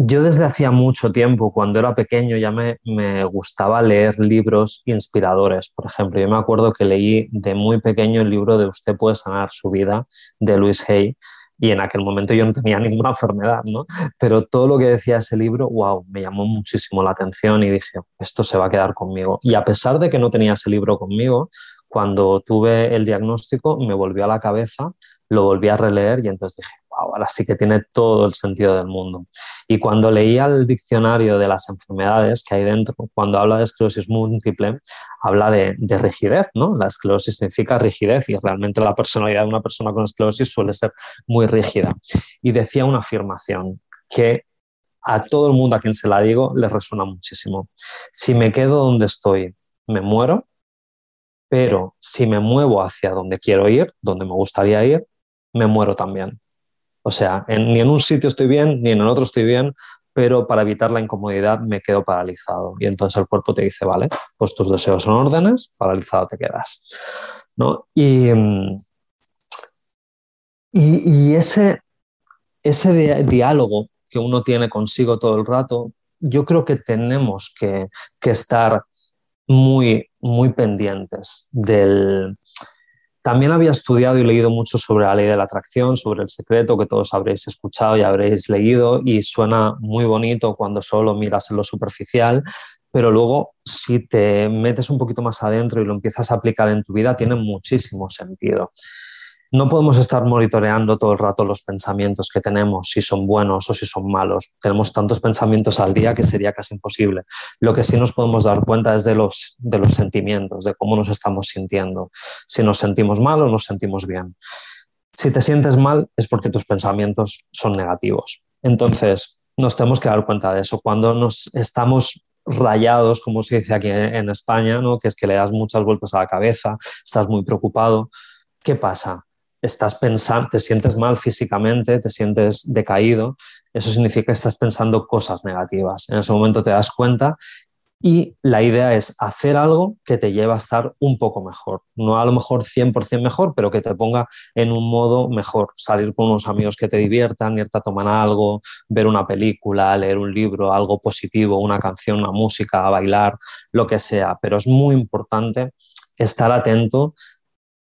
yo desde hacía mucho tiempo, cuando era pequeño, ya me, gustaba leer libros inspiradores. Por ejemplo, yo me acuerdo que leí de muy pequeño el libro de Usted puede sanar su vida de Luis Hay y en aquel momento yo no tenía ninguna enfermedad, ¿no? Pero todo lo que decía ese libro, wow, me llamó muchísimo la atención y dije, esto se va a quedar conmigo. Y a pesar de que no tenía ese libro conmigo, cuando tuve el diagnóstico me volvió a la cabeza, lo volví a releer y entonces dije, ahora sí que tiene todo el sentido del mundo. Y cuando leía el diccionario de las enfermedades que hay dentro, cuando habla de esclerosis múltiple, habla de, rigidez, ¿no? La esclerosis significa rigidez y realmente la personalidad de una persona con esclerosis suele ser muy rígida. Y decía una afirmación que a todo el mundo a quien se la digo le resuena muchísimo. Si me quedo donde estoy, me muero, pero si me muevo hacia donde quiero ir, donde me gustaría ir, me muero también. O sea, ni en un sitio estoy bien, ni en el otro estoy bien, pero para evitar la incomodidad me quedo paralizado. Y entonces el cuerpo te dice, vale, pues tus deseos son órdenes, paralizado te quedas. ¿No? Y, mm, y, ese, ese diálogo que uno tiene consigo todo el rato, yo creo que tenemos que, que estar muy, muy pendientes del... También había estudiado y leído mucho sobre la ley de la atracción, sobre el secreto que todos habréis escuchado y habréis leído y suena muy bonito cuando solo miras en lo superficial, pero luego si te metes un poquito más adentro y lo empiezas a aplicar en tu vida, tiene muchísimo sentido. No podemos estar monitoreando todo el rato los pensamientos que tenemos, si son buenos o si son malos. Tenemos tantos pensamientos al día que sería casi imposible. Lo que sí nos podemos dar cuenta es de los, de los sentimientos, de cómo nos estamos sintiendo. Si nos sentimos mal o nos sentimos bien. Si te sientes mal es porque tus pensamientos son negativos. Entonces, nos tenemos que dar cuenta de eso. Cuando nos estamos rayados, como se dice aquí en España, ¿no? que es que le das muchas vueltas a la cabeza, estás muy preocupado. ¿Qué pasa? Estás pensando, te sientes mal físicamente, te sientes decaído, eso significa que estás pensando cosas negativas. En ese momento te das cuenta y la idea es hacer algo que te lleve a estar un poco mejor. No a lo mejor 100% mejor, pero que te ponga en un modo mejor. Salir con unos amigos que te diviertan, irte a tomar algo, ver una película, leer un libro, algo positivo, una canción, una música, bailar, lo que sea. Pero es muy importante estar atento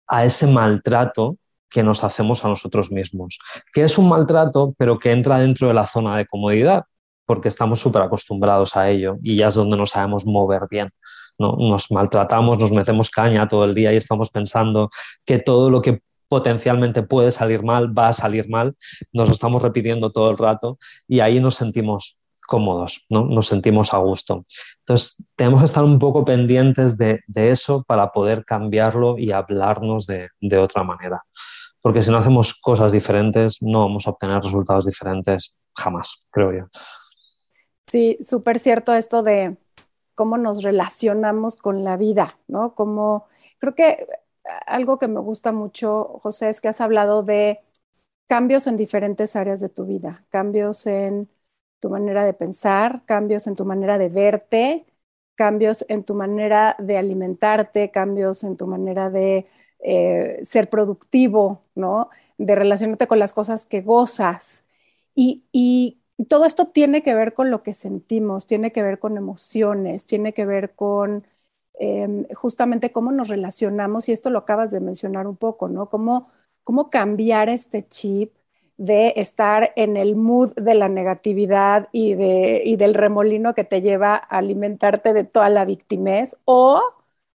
a ese maltrato que nos hacemos a nosotros mismos, que es un maltrato, pero que entra dentro de la zona de comodidad, porque estamos súper acostumbrados a ello y ya es donde nos sabemos mover bien. ¿no? Nos maltratamos, nos metemos caña todo el día y estamos pensando que todo lo que potencialmente puede salir mal va a salir mal, nos lo estamos repitiendo todo el rato y ahí nos sentimos cómodos, ¿no? nos sentimos a gusto. Entonces, tenemos que estar un poco pendientes de, eso para poder cambiarlo y hablarnos de, de otra manera. Porque si no hacemos cosas diferentes, no vamos a obtener resultados diferentes jamás, creo yo. Sí, súper cierto esto de cómo nos relacionamos con la vida, ¿no? Como, creo que algo que me gusta mucho, José, es que has hablado de cambios en diferentes áreas de tu vida, cambios en tu manera de pensar, cambios en tu manera de verte, cambios en tu manera de alimentarte, cambios en tu manera de eh, ser productivo, ¿no? De relacionarte con las cosas que gozas. Y, todo esto tiene que ver con lo que sentimos, tiene que ver con emociones, tiene que ver con em, justamente cómo nos relacionamos, y esto lo acabas de mencionar un poco, ¿no? Cómo, cómo cambiar este chip de estar en el mood de la negatividad y, de, y del remolino que te lleva a alimentarte de toda la victimez o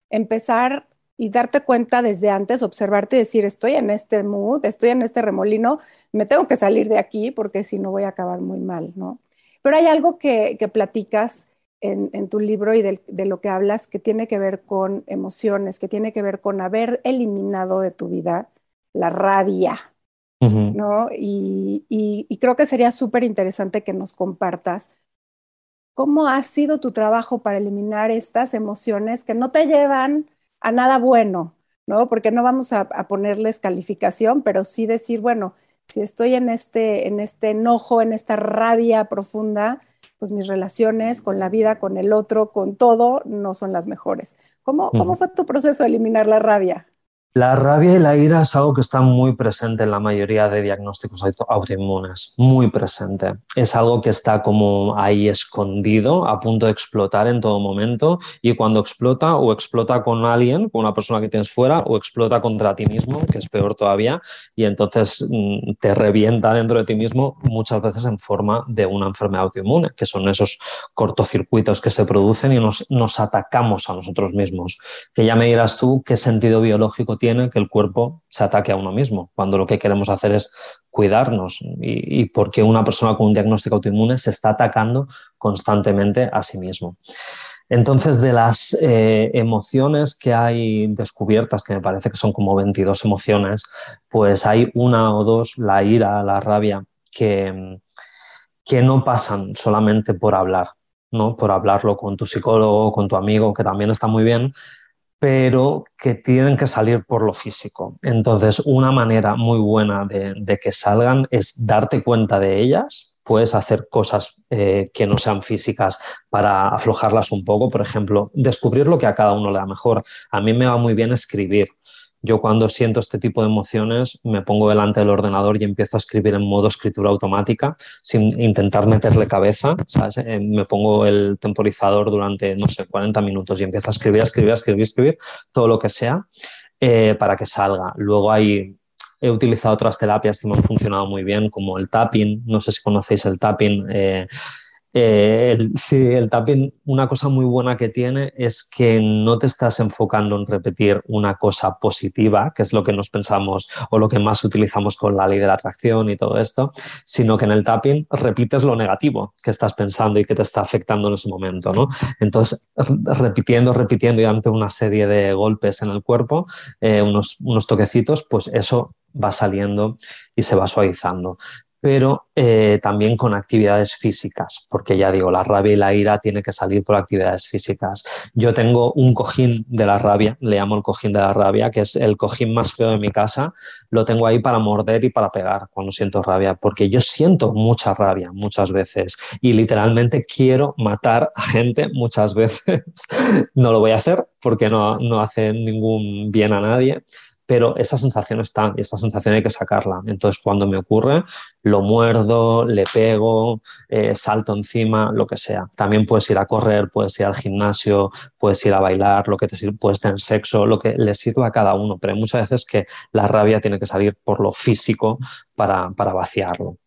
empezar y darte cuenta desde antes, observarte y decir, estoy en este mood, estoy en este remolino, me tengo que salir de aquí porque si no voy a acabar muy mal, ¿no? Pero hay algo que, platicas en, tu libro y de, lo que hablas que tiene que ver con emociones, que tiene que ver con haber eliminado de tu vida la rabia, ¿no? Y, y creo que sería súper interesante que nos compartas cómo ha sido tu trabajo para eliminar estas emociones que no te llevan a nada bueno, ¿no? Porque no vamos a, ponerles calificación, pero sí decir, bueno, si estoy en este, en este enojo, en esta rabia profunda, pues mis relaciones con la vida, con el otro, con todo, no son las mejores. ¿Cómo, ¿cómo fue tu proceso de eliminar la rabia? La rabia y la ira es algo que está muy presente en la mayoría de diagnósticos autoinmunes, muy presente. Es algo que está como ahí escondido, a punto de explotar en todo momento y cuando explota o explota con alguien, con una persona que tienes fuera o explota contra ti mismo, que es peor todavía, y entonces mm, te revienta dentro de ti mismo muchas veces en forma de una enfermedad autoinmune, que son esos cortocircuitos que se producen y nos, nos atacamos a nosotros mismos. Que ya me dirás tú qué sentido biológico tiene que el cuerpo se ataque a uno mismo, cuando lo que queremos hacer es cuidarnos y, porque una persona con un diagnóstico autoinmune se está atacando constantemente a sí mismo. Entonces, de las eh, emociones que hay descubiertas, que me parece que son como 22 emociones, pues hay una o dos, la ira, la rabia, que, que no pasan solamente por hablar, ¿no? por hablarlo con tu psicólogo, con tu amigo, que también está muy bien, pero que tienen que salir por lo físico. Entonces, una manera muy buena de, que salgan es darte cuenta de ellas. Puedes hacer cosas eh, que no sean físicas para aflojarlas un poco. Por ejemplo, descubrir lo que a cada uno le da mejor. A mí me va muy bien escribir. Yo cuando siento este tipo de emociones me pongo delante del ordenador y empiezo a escribir en modo escritura automática sin intentar meterle cabeza, ¿sabes? Eh, me pongo el temporizador durante, no sé, 40 minutos y empiezo a escribir, a escribir, a escribir, a escribir todo lo que sea eh, para que salga. Luego hay he utilizado otras terapias que me han funcionado muy bien, como el tapping. No sé si conocéis el tapping. Eh, eh, el, sí, el tapping, una cosa muy buena que tiene es que no te estás enfocando en repetir una cosa positiva, que es lo que nos pensamos o lo que más utilizamos con la ley de la atracción y todo esto, sino que en el tapping repites lo negativo que estás pensando y que te está afectando en ese momento, ¿no? Entonces, repitiendo, repitiendo y ante una serie de golpes en el cuerpo, eh, unos, unos toquecitos, pues eso va saliendo y se va suavizando pero eh, también con actividades físicas, porque ya digo, la rabia y la ira tiene que salir por actividades físicas. Yo tengo un cojín de la rabia, le llamo el cojín de la rabia, que es el cojín más feo de mi casa, lo tengo ahí para morder y para pegar cuando siento rabia, porque yo siento mucha rabia muchas veces y literalmente quiero matar a gente muchas veces. no lo voy a hacer porque no, no hace ningún bien a nadie pero esa sensación está y esa sensación hay que sacarla. Entonces, cuando me ocurre, lo muerdo, le pego, eh, salto encima, lo que sea. También puedes ir a correr, puedes ir al gimnasio, puedes ir a bailar, lo que te sirve, puedes tener sexo, lo que le sirva a cada uno, pero hay muchas veces que la rabia tiene que salir por lo físico para, para vaciarlo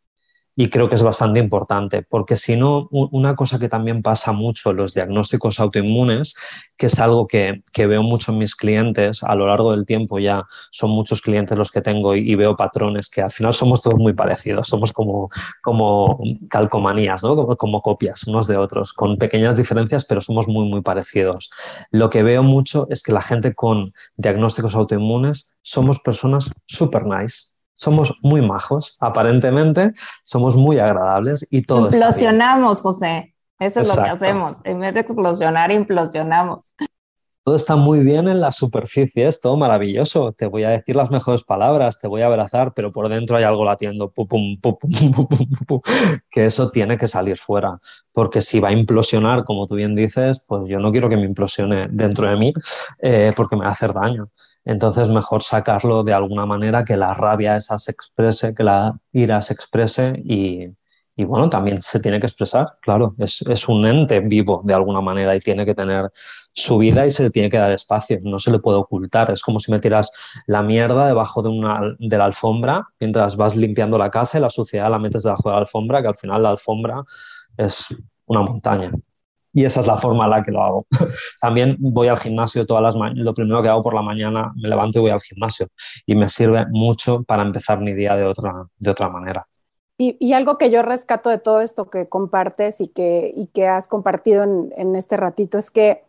y creo que es bastante importante, porque si no, una cosa que también pasa mucho los diagnósticos autoinmunes, que es algo que, veo mucho en mis clientes a lo largo del tiempo, ya son muchos clientes los que tengo y, veo patrones que al final somos todos muy parecidos, somos como, como calcomanías, ¿no? como, como copias unos de otros, con pequeñas diferencias, pero somos muy, muy parecidos. Lo que veo mucho es que la gente con diagnósticos autoinmunes somos personas super nice, somos muy majos, aparentemente somos muy agradables y todo Implosionamos, José. Eso es lo que hacemos. En vez de explosionar, implosionamos. Todo está muy bien en la superficie, es todo maravilloso. Te voy a decir las mejores palabras, te voy a abrazar, pero por dentro hay algo latiendo, que eso tiene que salir fuera. Porque si va a implosionar, como tú bien dices, pues yo no quiero que me implosione dentro de mí eh, porque me va a hacer daño. Entonces, mejor sacarlo de alguna manera, que la rabia esa se exprese, que la ira se exprese y, bueno, también se tiene que expresar, claro, es, un ente vivo de alguna manera y tiene que tener su vida y se le tiene que dar espacio, no se le puede ocultar. Es como si metieras la mierda debajo de, una, de la alfombra mientras vas limpiando la casa y la suciedad la metes debajo de la alfombra, que al final la alfombra es una montaña y esa es la forma en la que lo hago. También voy al gimnasio todas las mañanas, lo primero que hago por la mañana, me levanto y voy al gimnasio y me sirve mucho para empezar mi día de otra, de otra manera. Y, algo que yo rescato de todo esto que compartes y que, y que has compartido en, en este ratito es que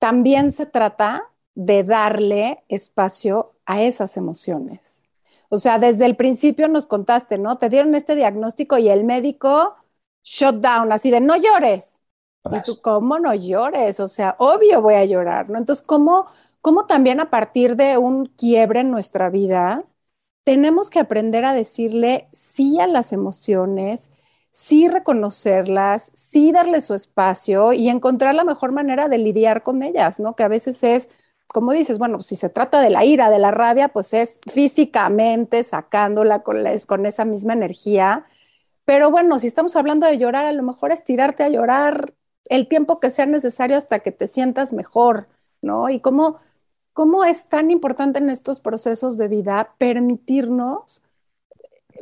también se trata de darle espacio a esas emociones. O sea, desde el principio nos contaste, ¿no? Te dieron este diagnóstico y el médico shut down, así de no llores, y tú, ¿cómo no llores? O sea, obvio voy a llorar, ¿no? Entonces, ¿cómo, cómo también a partir de un quiebre en nuestra vida, tenemos que aprender a decirle sí a las emociones, sí reconocerlas, sí darle su espacio y encontrar la mejor manera de lidiar con ellas, ¿no? Que a veces es, como dices, bueno, si se trata de la ira, de la rabia, pues es físicamente sacándola con, con esa misma energía. Pero bueno, si estamos hablando de llorar, a lo mejor es tirarte a llorar el tiempo que sea necesario hasta que te sientas mejor, ¿no? Y cómo, cómo es tan importante en estos procesos de vida permitirnos,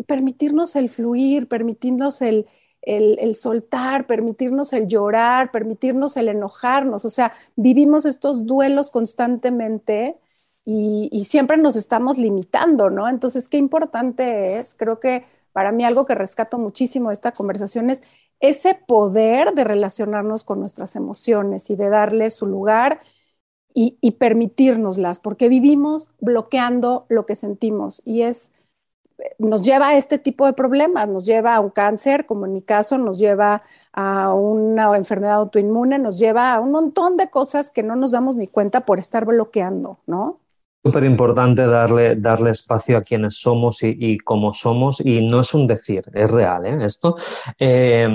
permitirnos el fluir, permitirnos el, el, soltar, permitirnos el llorar, permitirnos el enojarnos. O sea, vivimos estos duelos constantemente y, y, siempre nos estamos limitando, ¿no? Entonces, qué importante es, creo que para mí algo que rescato muchísimo de esta conversación es ese poder de relacionarnos con nuestras emociones y de darle su lugar y, permitirnoslas, porque vivimos bloqueando lo que sentimos y es nos lleva a este tipo de problemas, nos lleva a un cáncer, como en mi caso, nos lleva a una enfermedad autoinmune, nos lleva a un montón de cosas que no nos damos ni cuenta por estar bloqueando, ¿no? Súper importante darle, darle espacio a quienes somos y, cómo somos y no es un decir, es real ¿eh? esto. Eh,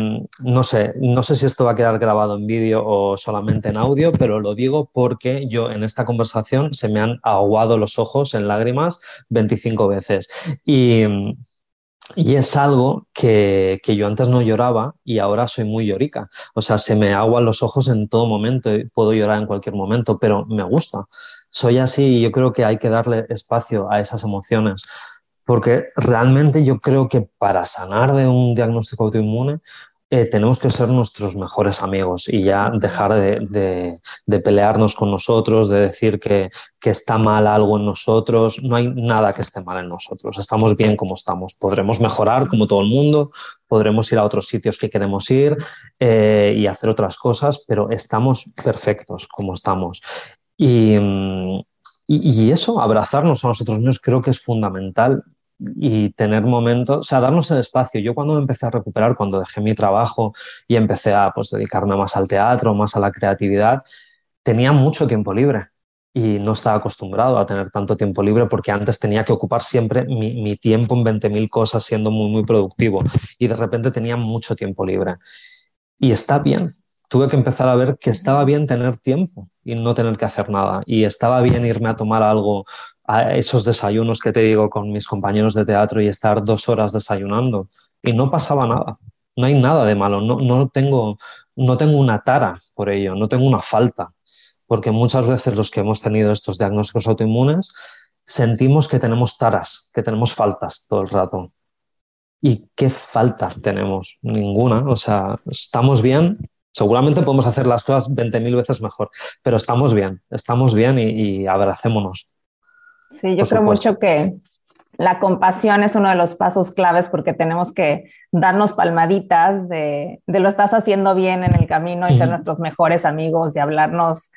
no, sé, no sé si esto va a quedar grabado en vídeo o solamente en audio, pero lo digo porque yo en esta conversación se me han aguado los ojos en lágrimas 25 veces y... Y es algo que, que, yo antes no lloraba y ahora soy muy llorica. O sea, se me aguan los ojos en todo momento y puedo llorar en cualquier momento, pero me gusta soy así y yo creo que hay que darle espacio a esas emociones, porque realmente yo creo que para sanar de un diagnóstico autoinmune eh, tenemos que ser nuestros mejores amigos y ya dejar de, de, de pelearnos con nosotros, de decir que, que, está mal algo en nosotros. No hay nada que esté mal en nosotros. Estamos bien como estamos. Podremos mejorar como todo el mundo, podremos ir a otros sitios que queremos ir eh, y hacer otras cosas, pero estamos perfectos como estamos. Y, y, eso, abrazarnos a nosotros mismos, creo que es fundamental y tener momentos, o sea, darnos el espacio. Yo cuando empecé a recuperar, cuando dejé mi trabajo y empecé a pues, dedicarme más al teatro, más a la creatividad, tenía mucho tiempo libre y no estaba acostumbrado a tener tanto tiempo libre porque antes tenía que ocupar siempre mi, mi tiempo en 20.000 cosas siendo muy, muy productivo y de repente tenía mucho tiempo libre. Y está bien, tuve que empezar a ver que estaba bien tener tiempo y no tener que hacer nada. Y estaba bien irme a tomar algo, a esos desayunos que te digo con mis compañeros de teatro y estar dos horas desayunando. Y no pasaba nada. No hay nada de malo. No, no, tengo, no tengo una tara por ello, no tengo una falta. Porque muchas veces los que hemos tenido estos diagnósticos autoinmunes sentimos que tenemos taras, que tenemos faltas todo el rato. ¿Y qué falta tenemos? Ninguna. O sea, estamos bien, Seguramente podemos hacer las cosas 20.000 veces mejor, pero estamos bien, estamos bien y, y abracémonos. Sí, yo creo mucho que la compasión es uno de los pasos claves porque tenemos que darnos palmaditas de, de lo estás haciendo bien en el camino y -huh. ser nuestros mejores amigos y hablarnos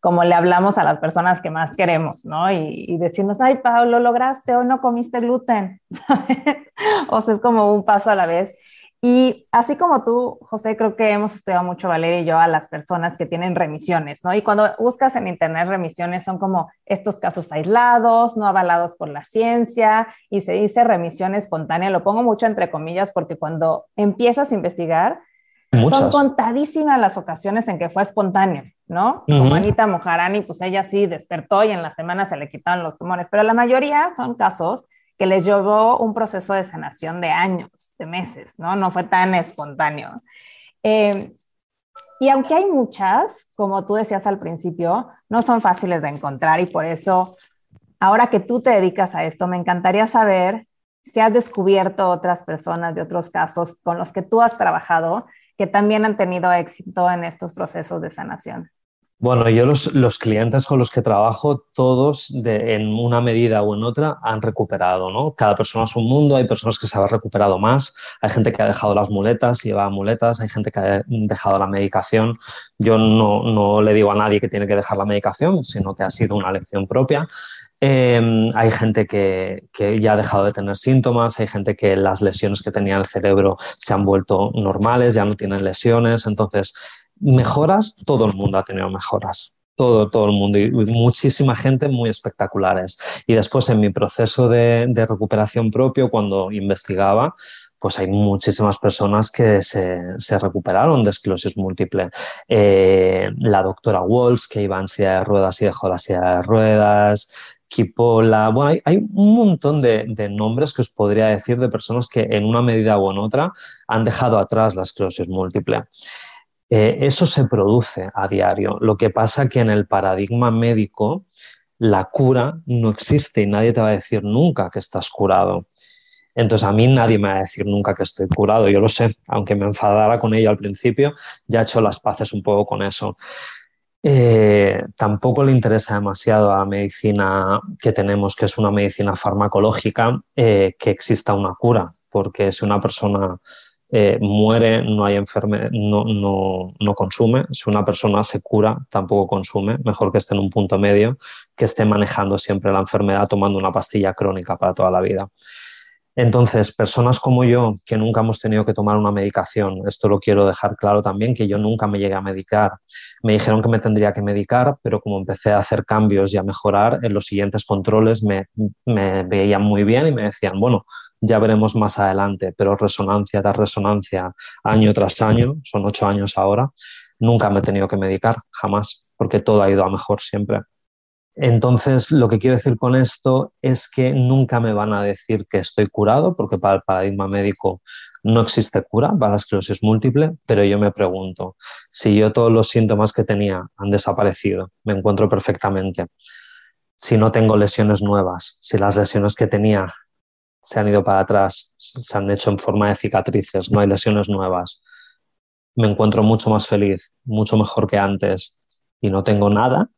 como le hablamos a las personas que más queremos, ¿no? Y, y decirnos, ay, Pablo, lograste, hoy no comiste gluten, o sea, es como un paso a la vez. Y así como tú, José, creo que hemos estudiado mucho, Valeria y yo, a las personas que tienen remisiones, ¿no? Y cuando buscas en Internet remisiones son como estos casos aislados, no avalados por la ciencia, y se dice remisión espontánea. Lo pongo mucho entre comillas porque cuando empiezas a investigar, Muchas. son contadísimas las ocasiones en que fue espontáneo, ¿no? Uh -huh. Como Anita Mojarani, pues ella sí despertó y en la semana se le quitaron los tumores, pero la mayoría son casos que les llevó un proceso de sanación de años, de meses, ¿no? No fue tan espontáneo. Eh, y aunque hay muchas, como tú decías al principio, no son fáciles de encontrar y por eso, ahora que tú te dedicas a esto, me encantaría saber si has descubierto otras personas de otros casos con los que tú has trabajado que también han tenido éxito en estos procesos de sanación. Bueno, yo los, los, clientes con los que trabajo, todos de, en una medida o en otra han recuperado, ¿no? Cada persona es un mundo, hay personas que se han recuperado más, hay gente que ha dejado las muletas, lleva muletas, hay gente que ha dejado la medicación. Yo no, no le digo a nadie que tiene que dejar la medicación, sino que ha sido una lección propia. Eh, hay gente que, que, ya ha dejado de tener síntomas, hay gente que las lesiones que tenía en el cerebro se han vuelto normales, ya no tienen lesiones. Entonces, mejoras, todo el mundo ha tenido mejoras. Todo, todo el mundo y muchísima gente muy espectaculares. Y después en mi proceso de, de recuperación propio, cuando investigaba, pues hay muchísimas personas que se, se recuperaron de esclerosis múltiple. Eh, la doctora Walsh, que iba en silla de ruedas y dejó la silla de ruedas, Kipola, bueno, hay, hay un montón de, de, nombres que os podría decir de personas que en una medida o en otra han dejado atrás la esclerosis múltiple. Eh, eso se produce a diario. Lo que pasa que en el paradigma médico la cura no existe y nadie te va a decir nunca que estás curado. Entonces a mí nadie me va a decir nunca que estoy curado, yo lo sé, aunque me enfadara con ello al principio, ya he hecho las paces un poco con eso. Eh, tampoco le interesa demasiado a la medicina que tenemos, que es una medicina farmacológica, eh, que exista una cura, porque si una persona eh, muere, no hay enfermedad, no, no, no, consume. Si una persona se cura, tampoco consume. Mejor que esté en un punto medio, que esté manejando siempre la enfermedad tomando una pastilla crónica para toda la vida. Entonces, personas como yo, que nunca hemos tenido que tomar una medicación, esto lo quiero dejar claro también, que yo nunca me llegué a medicar. Me dijeron que me tendría que medicar, pero como empecé a hacer cambios y a mejorar, en los siguientes controles me, me veían muy bien y me decían, bueno, ya veremos más adelante, pero resonancia tras resonancia, año tras año, son ocho años ahora, nunca me he tenido que medicar, jamás, porque todo ha ido a mejor siempre. Entonces, lo que quiero decir con esto es que nunca me van a decir que estoy curado, porque para el paradigma médico no existe cura para la esclerosis múltiple, pero yo me pregunto, si yo todos los síntomas que tenía han desaparecido, me encuentro perfectamente, si no tengo lesiones nuevas, si las lesiones que tenía se han ido para atrás, se han hecho en forma de cicatrices, no hay lesiones nuevas, me encuentro mucho más feliz, mucho mejor que antes y no tengo nada,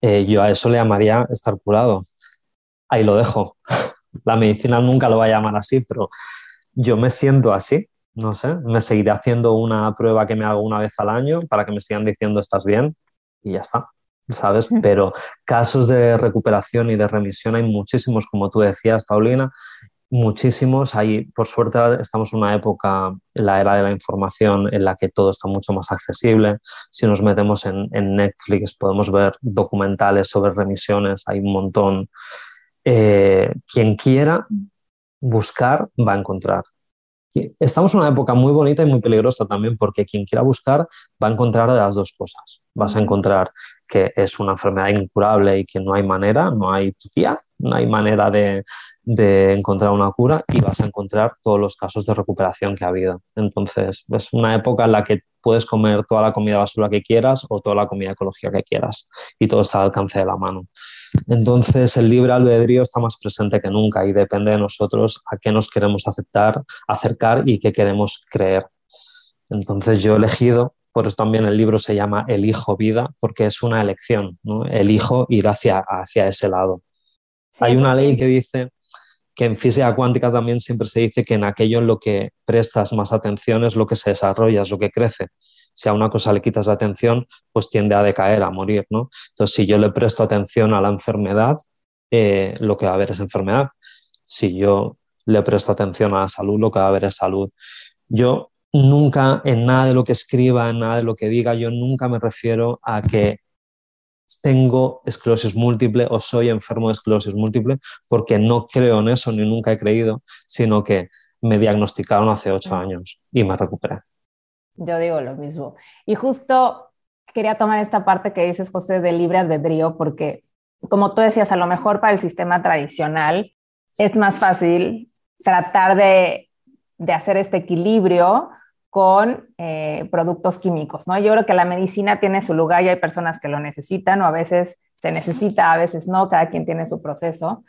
eh, yo a eso le llamaría estar curado. Ahí lo dejo. La medicina nunca lo va a llamar así, pero yo me siento así, no sé, me seguiré haciendo una prueba que me hago una vez al año para que me sigan diciendo estás bien y ya está, ¿sabes? Pero casos de recuperación y de remisión hay muchísimos, como tú decías, Paulina, muchísimos. Hay, por suerte, estamos en una época, en la era de la información, en la que todo está mucho más accesible. Si nos metemos en, Netflix, podemos ver documentales sobre remisiones, hay un montón. Eh, quien quiera buscar, va a encontrar. Estamos en una época muy bonita y muy peligrosa también porque quien quiera buscar va a encontrar de las dos cosas. Vas a encontrar que es una enfermedad incurable y que no hay manera, no hay no hay manera de, de encontrar una cura y vas a encontrar todos los casos de recuperación que ha habido. Entonces, es una época en la que puedes comer toda la comida basura que quieras o toda la comida ecológica que quieras y todo está al alcance de la mano. Entonces, el libre albedrío está más presente que nunca y depende de nosotros a qué nos queremos aceptar, acercar y qué queremos creer. Entonces, yo he elegido, por eso también el libro se llama Elijo vida, porque es una elección, ¿no? elijo ir hacia, hacia ese lado. Hay una ley que dice que en física cuántica también siempre se dice que en aquello en lo que prestas más atención es lo que se desarrolla, es lo que crece. Si a una cosa le quitas atención, pues tiende a decaer, a morir, ¿no? Entonces, si yo le presto atención a la enfermedad, eh, lo que va a haber es enfermedad. Si yo le presto atención a la salud, lo que va a haber es salud. Yo nunca, en nada de lo que escriba, en nada de lo que diga, yo nunca me refiero a que tengo esclerosis múltiple o soy enfermo de esclerosis múltiple, porque no creo en eso ni nunca he creído, sino que me diagnosticaron hace ocho años y me recuperé. Yo digo lo mismo. Y justo quería tomar esta parte que dices, José, de libre albedrío, porque como tú decías, a lo mejor para el sistema tradicional es más fácil tratar de, de hacer este equilibrio con eh, productos químicos, ¿no? Yo creo que la medicina tiene su lugar y hay personas que lo necesitan o a veces se necesita, a veces no, cada quien tiene su proceso,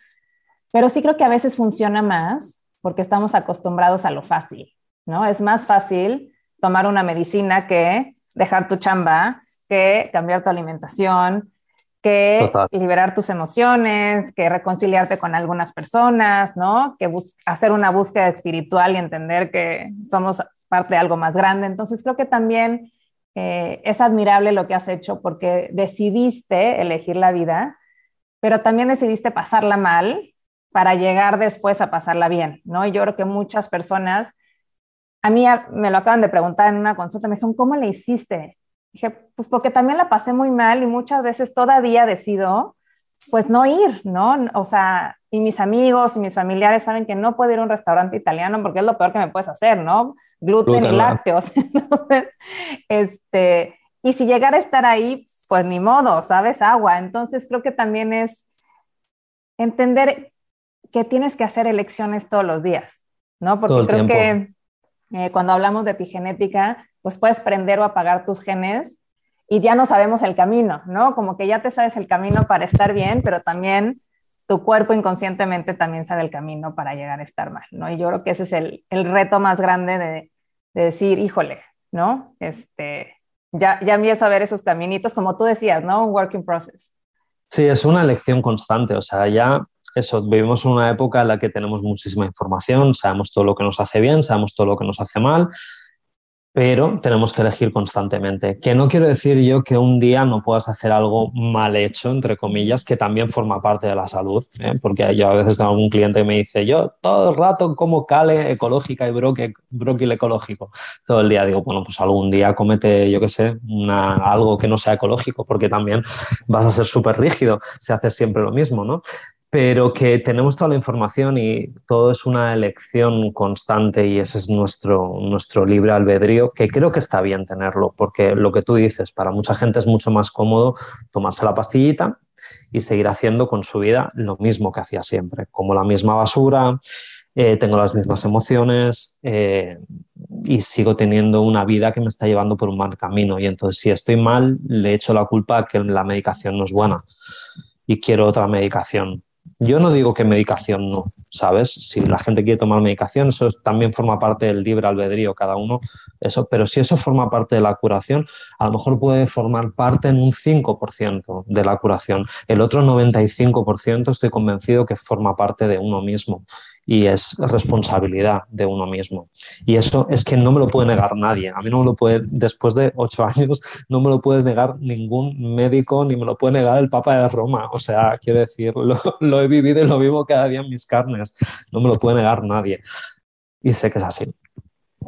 pero sí creo que a veces funciona más porque estamos acostumbrados a lo fácil, ¿no? Es más fácil tomar una medicina que dejar tu chamba, que cambiar tu alimentación, que liberar tus emociones, que reconciliarte con algunas personas, ¿no? Que hacer una búsqueda espiritual y entender que somos parte de algo más grande. Entonces creo que también eh, es admirable lo que has hecho porque decidiste elegir la vida, pero también decidiste pasarla mal para llegar después a pasarla bien, ¿no? Y yo creo que muchas personas, a mí me lo acaban de preguntar en una consulta, me dijeron, ¿cómo le hiciste? Dije, pues porque también la pasé muy mal y muchas veces todavía decido, pues no ir, ¿no? O sea, y mis amigos y mis familiares saben que no puedo ir a un restaurante italiano porque es lo peor que me puedes hacer, ¿no? Gluten, y lácteos. Entonces, este, y si llegara a estar ahí, pues ni modo, ¿sabes? Agua. Entonces creo que también es entender que tienes que hacer elecciones todos los días, ¿no? Porque creo que eh, cuando hablamos de epigenética, pues puedes prender o apagar tus genes y ya no sabemos el camino, ¿no? Como que ya te sabes el camino para estar bien, pero también tu cuerpo inconscientemente también sabe el camino para llegar a estar mal, ¿no? Y yo creo que ese es el, el reto más grande de, de, decir, híjole, ¿no? Este, ya, ya empiezo a ver esos caminitos, como tú decías, ¿no? Un working process. Sí, es una elección constante, o sea, ya eso, vivimos en una época en la que tenemos muchísima información, sabemos todo lo que nos hace bien, sabemos todo lo que nos hace mal, pero tenemos que elegir constantemente. Que no quiero decir yo que un día no puedas hacer algo mal hecho, entre comillas, que también forma parte de la salud, ¿eh? porque yo a veces tengo algún cliente que me dice, yo todo el rato como cale ecológica y bróquil ecológico, todo el día digo, bueno, pues algún día comete, yo qué sé, algo que no sea ecológico, porque también vas a ser súper rígido si haces siempre lo mismo, ¿no? Pero que tenemos toda la información y todo es una elección constante y ese es nuestro, nuestro libre albedrío, que creo que está bien tenerlo, porque lo que tú dices, para mucha gente es mucho más cómodo tomarse la pastillita y seguir haciendo con su vida lo mismo que hacía siempre, como la misma basura, eh, tengo las mismas emociones eh, y sigo teniendo una vida que me está llevando por un mal camino. Y entonces si estoy mal, le echo la culpa a que la medicación no es buena y quiero otra medicación yo no digo que medicación no, ¿sabes? Si la gente quiere tomar medicación, eso también forma parte del libre albedrío, cada uno, eso, pero si eso forma parte de la curación, a lo mejor puede formar parte en un 5% de la curación. El otro 95% estoy convencido que forma parte de uno mismo y es responsabilidad de uno mismo. Y eso es que no me lo puede negar nadie. A mí no me lo puede, después de ocho años, no me lo puede negar ningún médico, ni me lo puede negar el Papa de Roma. O sea, quiero decir, lo, lo he vivido y lo vivo cada día en mis carnes. No me lo puede negar nadie. Y sé que es así.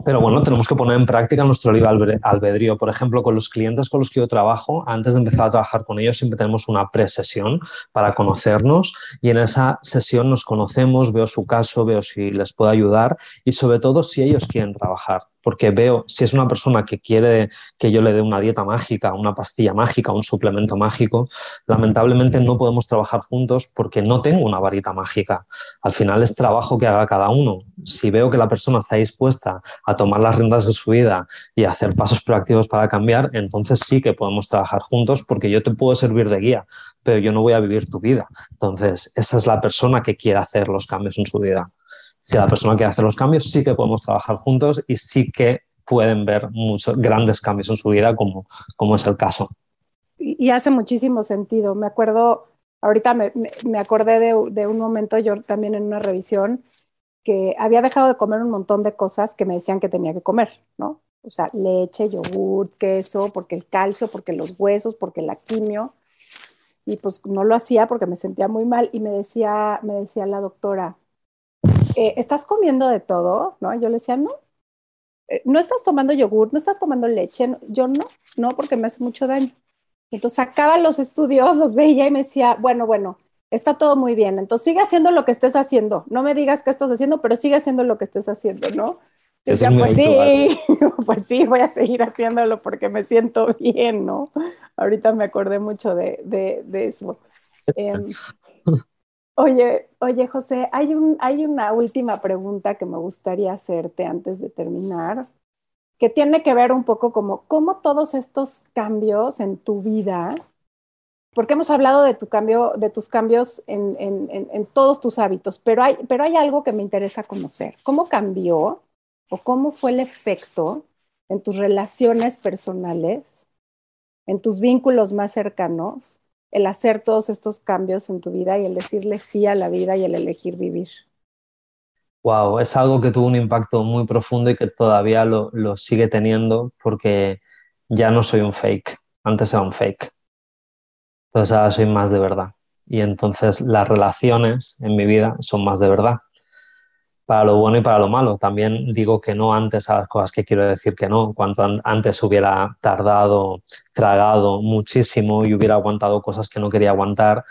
Pero bueno, tenemos que poner en práctica nuestro libre albedrío. Por ejemplo, con los clientes con los que yo trabajo, antes de empezar a trabajar con ellos, siempre tenemos una pre-sesión para conocernos y en esa sesión nos conocemos, veo su caso, veo si les puedo ayudar y sobre todo si ellos quieren trabajar porque veo si es una persona que quiere que yo le dé una dieta mágica, una pastilla mágica, un suplemento mágico, lamentablemente no podemos trabajar juntos porque no tengo una varita mágica. Al final es trabajo que haga cada uno. Si veo que la persona está dispuesta a tomar las riendas de su vida y a hacer pasos proactivos para cambiar, entonces sí que podemos trabajar juntos porque yo te puedo servir de guía, pero yo no voy a vivir tu vida. Entonces, esa es la persona que quiere hacer los cambios en su vida si la persona quiere hacer los cambios, sí que podemos trabajar juntos y sí que pueden ver muchos grandes cambios en su vida, como, como es el caso. Y, hace muchísimo sentido. Me acuerdo, ahorita me, me acordé de, de, un momento, yo también en una revisión, que había dejado de comer un montón de cosas que me decían que tenía que comer, ¿no? O sea, leche, yogur, queso, porque el calcio, porque los huesos, porque la quimio. Y pues no lo hacía porque me sentía muy mal y me decía, me decía la doctora, eh, ¿estás comiendo de todo? ¿No? Yo le decía, no. Eh, ¿No estás tomando yogur? ¿No estás tomando leche? Yo no, no, porque me hace mucho daño. Entonces sacaba los estudios, los veía y me decía, bueno, bueno, está todo muy bien. Entonces sigue haciendo lo que estés haciendo. No me digas qué estás haciendo, pero sigue haciendo lo que estés haciendo, ¿no? Decía, pues sí, pues sí, voy a seguir haciéndolo porque me siento bien, ¿no? Ahorita me acordé mucho de, de, de eso. Eh, Oye, oye, José, hay, un, hay una última pregunta que me gustaría hacerte antes de terminar, que tiene que ver un poco como cómo todos estos cambios en tu vida, porque hemos hablado de tu cambio, de tus cambios en, todos tus hábitos, pero hay algo que me interesa conocer. ¿Cómo cambió o cómo fue el efecto en tus relaciones personales, en tus vínculos más cercanos, el hacer todos estos cambios en tu vida y el decirle sí a la vida y el elegir vivir. Wow, es algo que tuvo un impacto muy profundo y que todavía lo, lo sigue teniendo porque ya no soy un fake. Antes era un fake. Entonces ahora soy más de verdad. Y entonces las relaciones en mi vida son más de verdad para lo bueno y para lo malo. También digo que no antes a las cosas que quiero decir que no. Cuanto antes hubiera tardado, tragado muchísimo y hubiera aguantado cosas que no quería aguantar.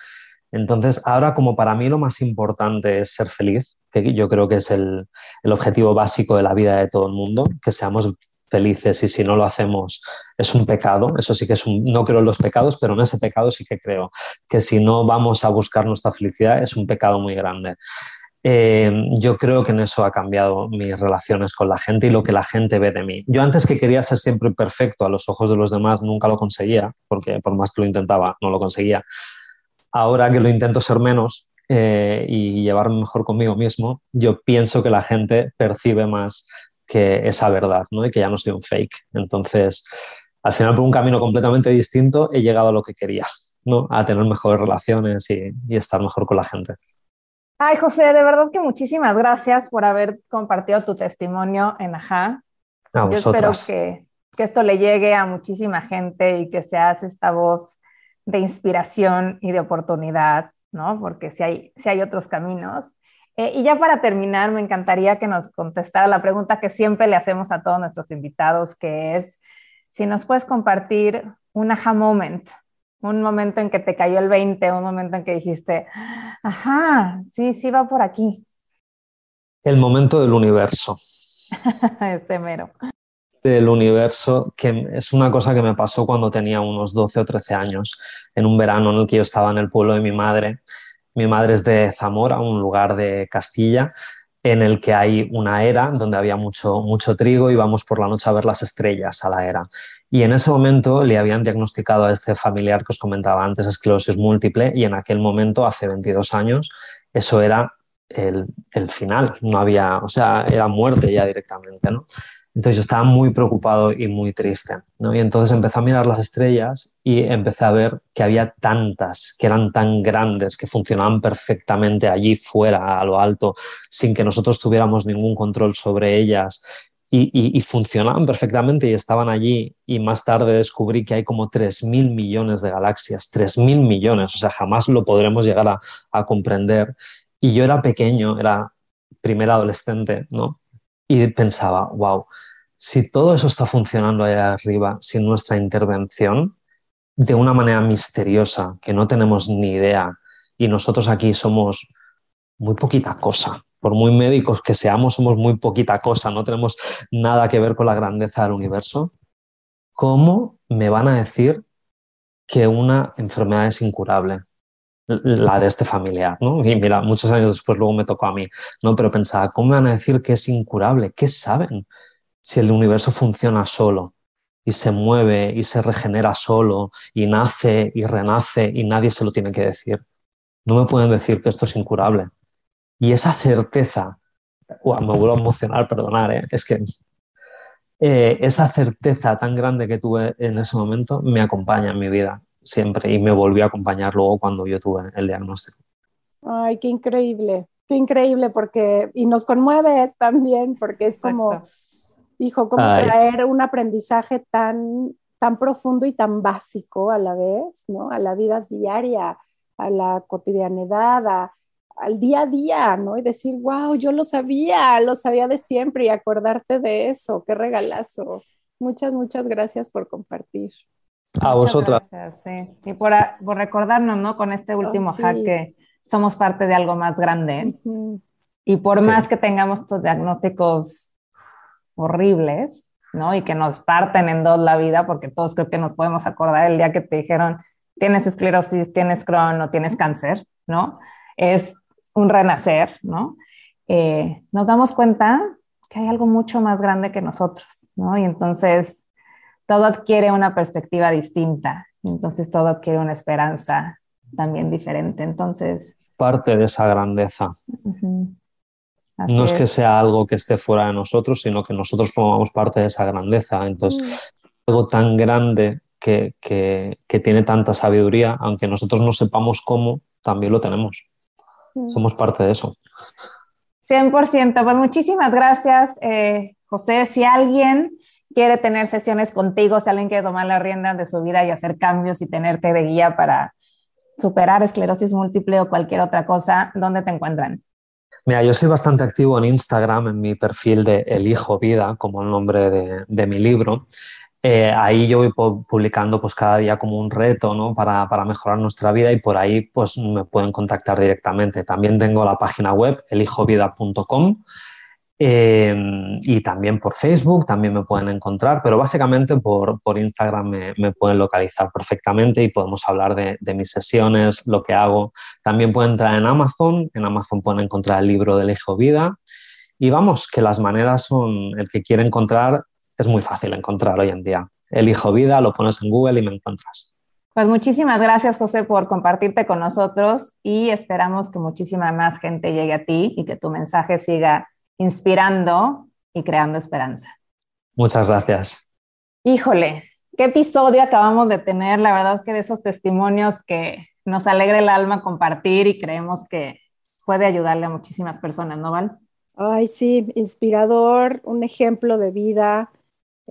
Entonces, ahora como para mí lo más importante es ser feliz, que yo creo que es el, el objetivo básico de la vida de todo el mundo, que seamos felices y si no lo hacemos es un pecado. Eso sí que es un, no creo en los pecados, pero en ese pecado sí que creo que si no vamos a buscar nuestra felicidad es un pecado muy grande. Eh, yo creo que en eso ha cambiado mis relaciones con la gente y lo que la gente ve de mí. Yo antes que quería ser siempre perfecto a los ojos de los demás, nunca lo conseguía, porque por más que lo intentaba, no lo conseguía. Ahora que lo intento ser menos eh, y llevarme mejor conmigo mismo, yo pienso que la gente percibe más que esa verdad, ¿no? Y que ya no soy un fake. Entonces, al final, por un camino completamente distinto, he llegado a lo que quería, ¿no? A tener mejores relaciones y estar mejor con la gente. Ay, José, de verdad que muchísimas gracias por haber compartido tu testimonio en Ajá. A Yo espero que, que esto le llegue a muchísima gente y que seas esta voz de inspiración y de oportunidad, ¿no? Porque si hay, si hay otros caminos. Eh, y ya para terminar, me encantaría que nos contestara la pregunta que siempre le hacemos a todos nuestros invitados, que es si nos puedes compartir un aha moment, un momento en que te cayó el 20, un momento en que dijiste, ajá, sí, sí va por aquí, El momento del universo. este mero. del universo, que es una cosa que me pasó cuando tenía unos 12 o 13 años, en un verano en el que yo estaba en el pueblo de mi madre. Mi madre es de Zamora, un lugar de Castilla, en el que hay una era donde había mucho, mucho trigo y vamos por la noche a ver las estrellas a la era. Y en ese momento le habían diagnosticado a este familiar que os comentaba antes esclerosis múltiple y en aquel momento, hace 22 años, eso era el, el final, no había, o sea, era muerte ya directamente, ¿no? Entonces yo estaba muy preocupado y muy triste, ¿no? Y entonces empecé a mirar las estrellas y empecé a ver que había tantas, que eran tan grandes, que funcionaban perfectamente allí fuera, a lo alto, sin que nosotros tuviéramos ningún control sobre ellas. Y, funcionaban perfectamente y estaban allí. Y más tarde descubrí que hay como 3.000 millones de galaxias, 3.000 millones, o sea, jamás lo podremos llegar a comprender. Y yo era pequeño, era primer adolescente, ¿no? y pensaba, wow, si todo eso está funcionando allá arriba sin nuestra intervención, de una manera misteriosa, que no tenemos ni idea, y nosotros aquí somos muy poquita cosa, por muy médicos que seamos, somos muy poquita cosa, no tenemos nada que ver con la grandeza del universo, ¿cómo me van a decir que una enfermedad es incurable? la de este familiar, ¿no? Y mira, muchos años después luego me tocó a mí, ¿no? Pero pensaba, ¿cómo me van a decir que es incurable? ¿Qué saben? Si el universo funciona solo y se mueve y se regenera solo y nace y renace y nadie se lo tiene que decir. No me pueden decir que esto es incurable. Y esa certeza, uah, me vuelvo a emocionar, perdonar, ¿eh? es que eh, esa certeza tan grande que tuve en ese momento me acompaña en mi vida siempre y me volvió a acompañar luego cuando yo tuve el diagnóstico. Ay, qué increíble, qué increíble porque, y nos conmueves también porque es como, Exacto. hijo, como Ay. traer un aprendizaje tan, tan profundo y tan básico a la vez, ¿no? A la vida diaria, a la cotidianidad, a, al día a día, ¿no? Y decir, wow, yo lo sabía, lo sabía de siempre y acordarte de eso, qué regalazo. Muchas, muchas gracias por compartir. A vosotras. Gracias, sí. Y por, a, por, recordarnos, ¿no? Con este último oh, sí. hack que somos parte de algo más grande. Uh -huh. Y por sí. más que tengamos estos diagnósticos horribles, ¿no? Y que nos parten en dos la vida, porque todos creo que nos podemos acordar el día que te dijeron, tienes esclerosis, tienes Crohn o tienes cáncer, ¿no? Es un renacer, ¿no? Eh, nos damos cuenta que hay algo mucho más grande que nosotros, ¿no? Y entonces todo adquiere una perspectiva distinta, entonces todo adquiere una esperanza también diferente. Entonces. Parte de esa grandeza. Uh -huh. no es, es, que sea algo que esté fuera de nosotros, sino que nosotros formamos parte de esa grandeza. Entonces, -huh. algo tan grande que, que, que, tiene tanta sabiduría, aunque nosotros no sepamos cómo, también lo tenemos. Somos parte de eso. 100%. Pues muchísimas gracias, eh, José. Si alguien quiere tener sesiones contigo, si alguien quiere tomar la rienda de su vida y hacer cambios y tenerte de guía para superar esclerosis múltiple o cualquier otra cosa, ¿dónde te encuentran? Mira, yo soy bastante activo en Instagram, en mi perfil de Elijo Vida, como el nombre de, de mi libro. Eh, ahí yo voy publicando pues cada día como un reto ¿no? para, para, mejorar nuestra vida y por ahí pues me pueden contactar directamente. También tengo la página web elijovida.com eh, y también por Facebook también me pueden encontrar, pero básicamente por, por Instagram me, me, pueden localizar perfectamente y podemos hablar de, de, mis sesiones, lo que hago. También pueden entrar en Amazon, en Amazon pueden encontrar el libro de Elijo Vida y vamos, que las maneras son, el que quiere encontrar, es muy fácil encontrar hoy en día. Elijo Vida, lo pones en Google y me encuentras. Pues muchísimas gracias, José, por compartirte con nosotros y esperamos que muchísima más gente llegue a ti y que tu mensaje siga inspirando y creando esperanza. Muchas gracias. Híjole, qué episodio acabamos de tener. La verdad que de esos testimonios que nos alegra el alma compartir y creemos que puede ayudarle a muchísimas personas, ¿no, Val? Ay, sí, inspirador, un ejemplo de vida,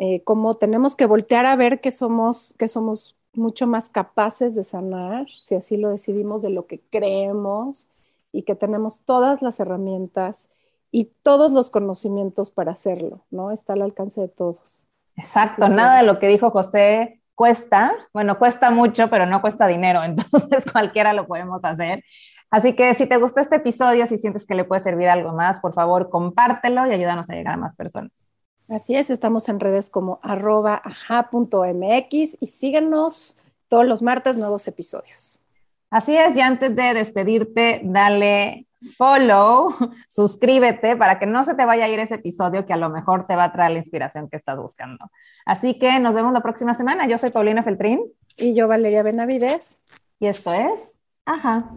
eh, cómo tenemos que voltear a ver que somos, que somos mucho más capaces de sanar, si así lo decidimos, de lo que creemos y que tenemos todas las herramientas y todos los conocimientos para hacerlo, ¿no? Está al alcance de todos. Exacto, nada de lo que dijo José cuesta, bueno, cuesta mucho, pero no cuesta dinero, entonces cualquiera lo podemos hacer. Así que si te gustó este episodio, si sientes que le puede servir algo más, por favor, compártelo y ayúdanos a llegar a más personas. Así es, estamos en redes como arroba aja.mx y síguenos todos los martes nuevos episodios. Así es, y antes de despedirte, dale follow, suscríbete para que no se te vaya a ir ese episodio que a lo mejor te va a traer la inspiración que estás buscando. Así que nos vemos la próxima semana. Yo soy Paulina Feltrín. Y yo Valeria Benavides. Y esto es Ajá.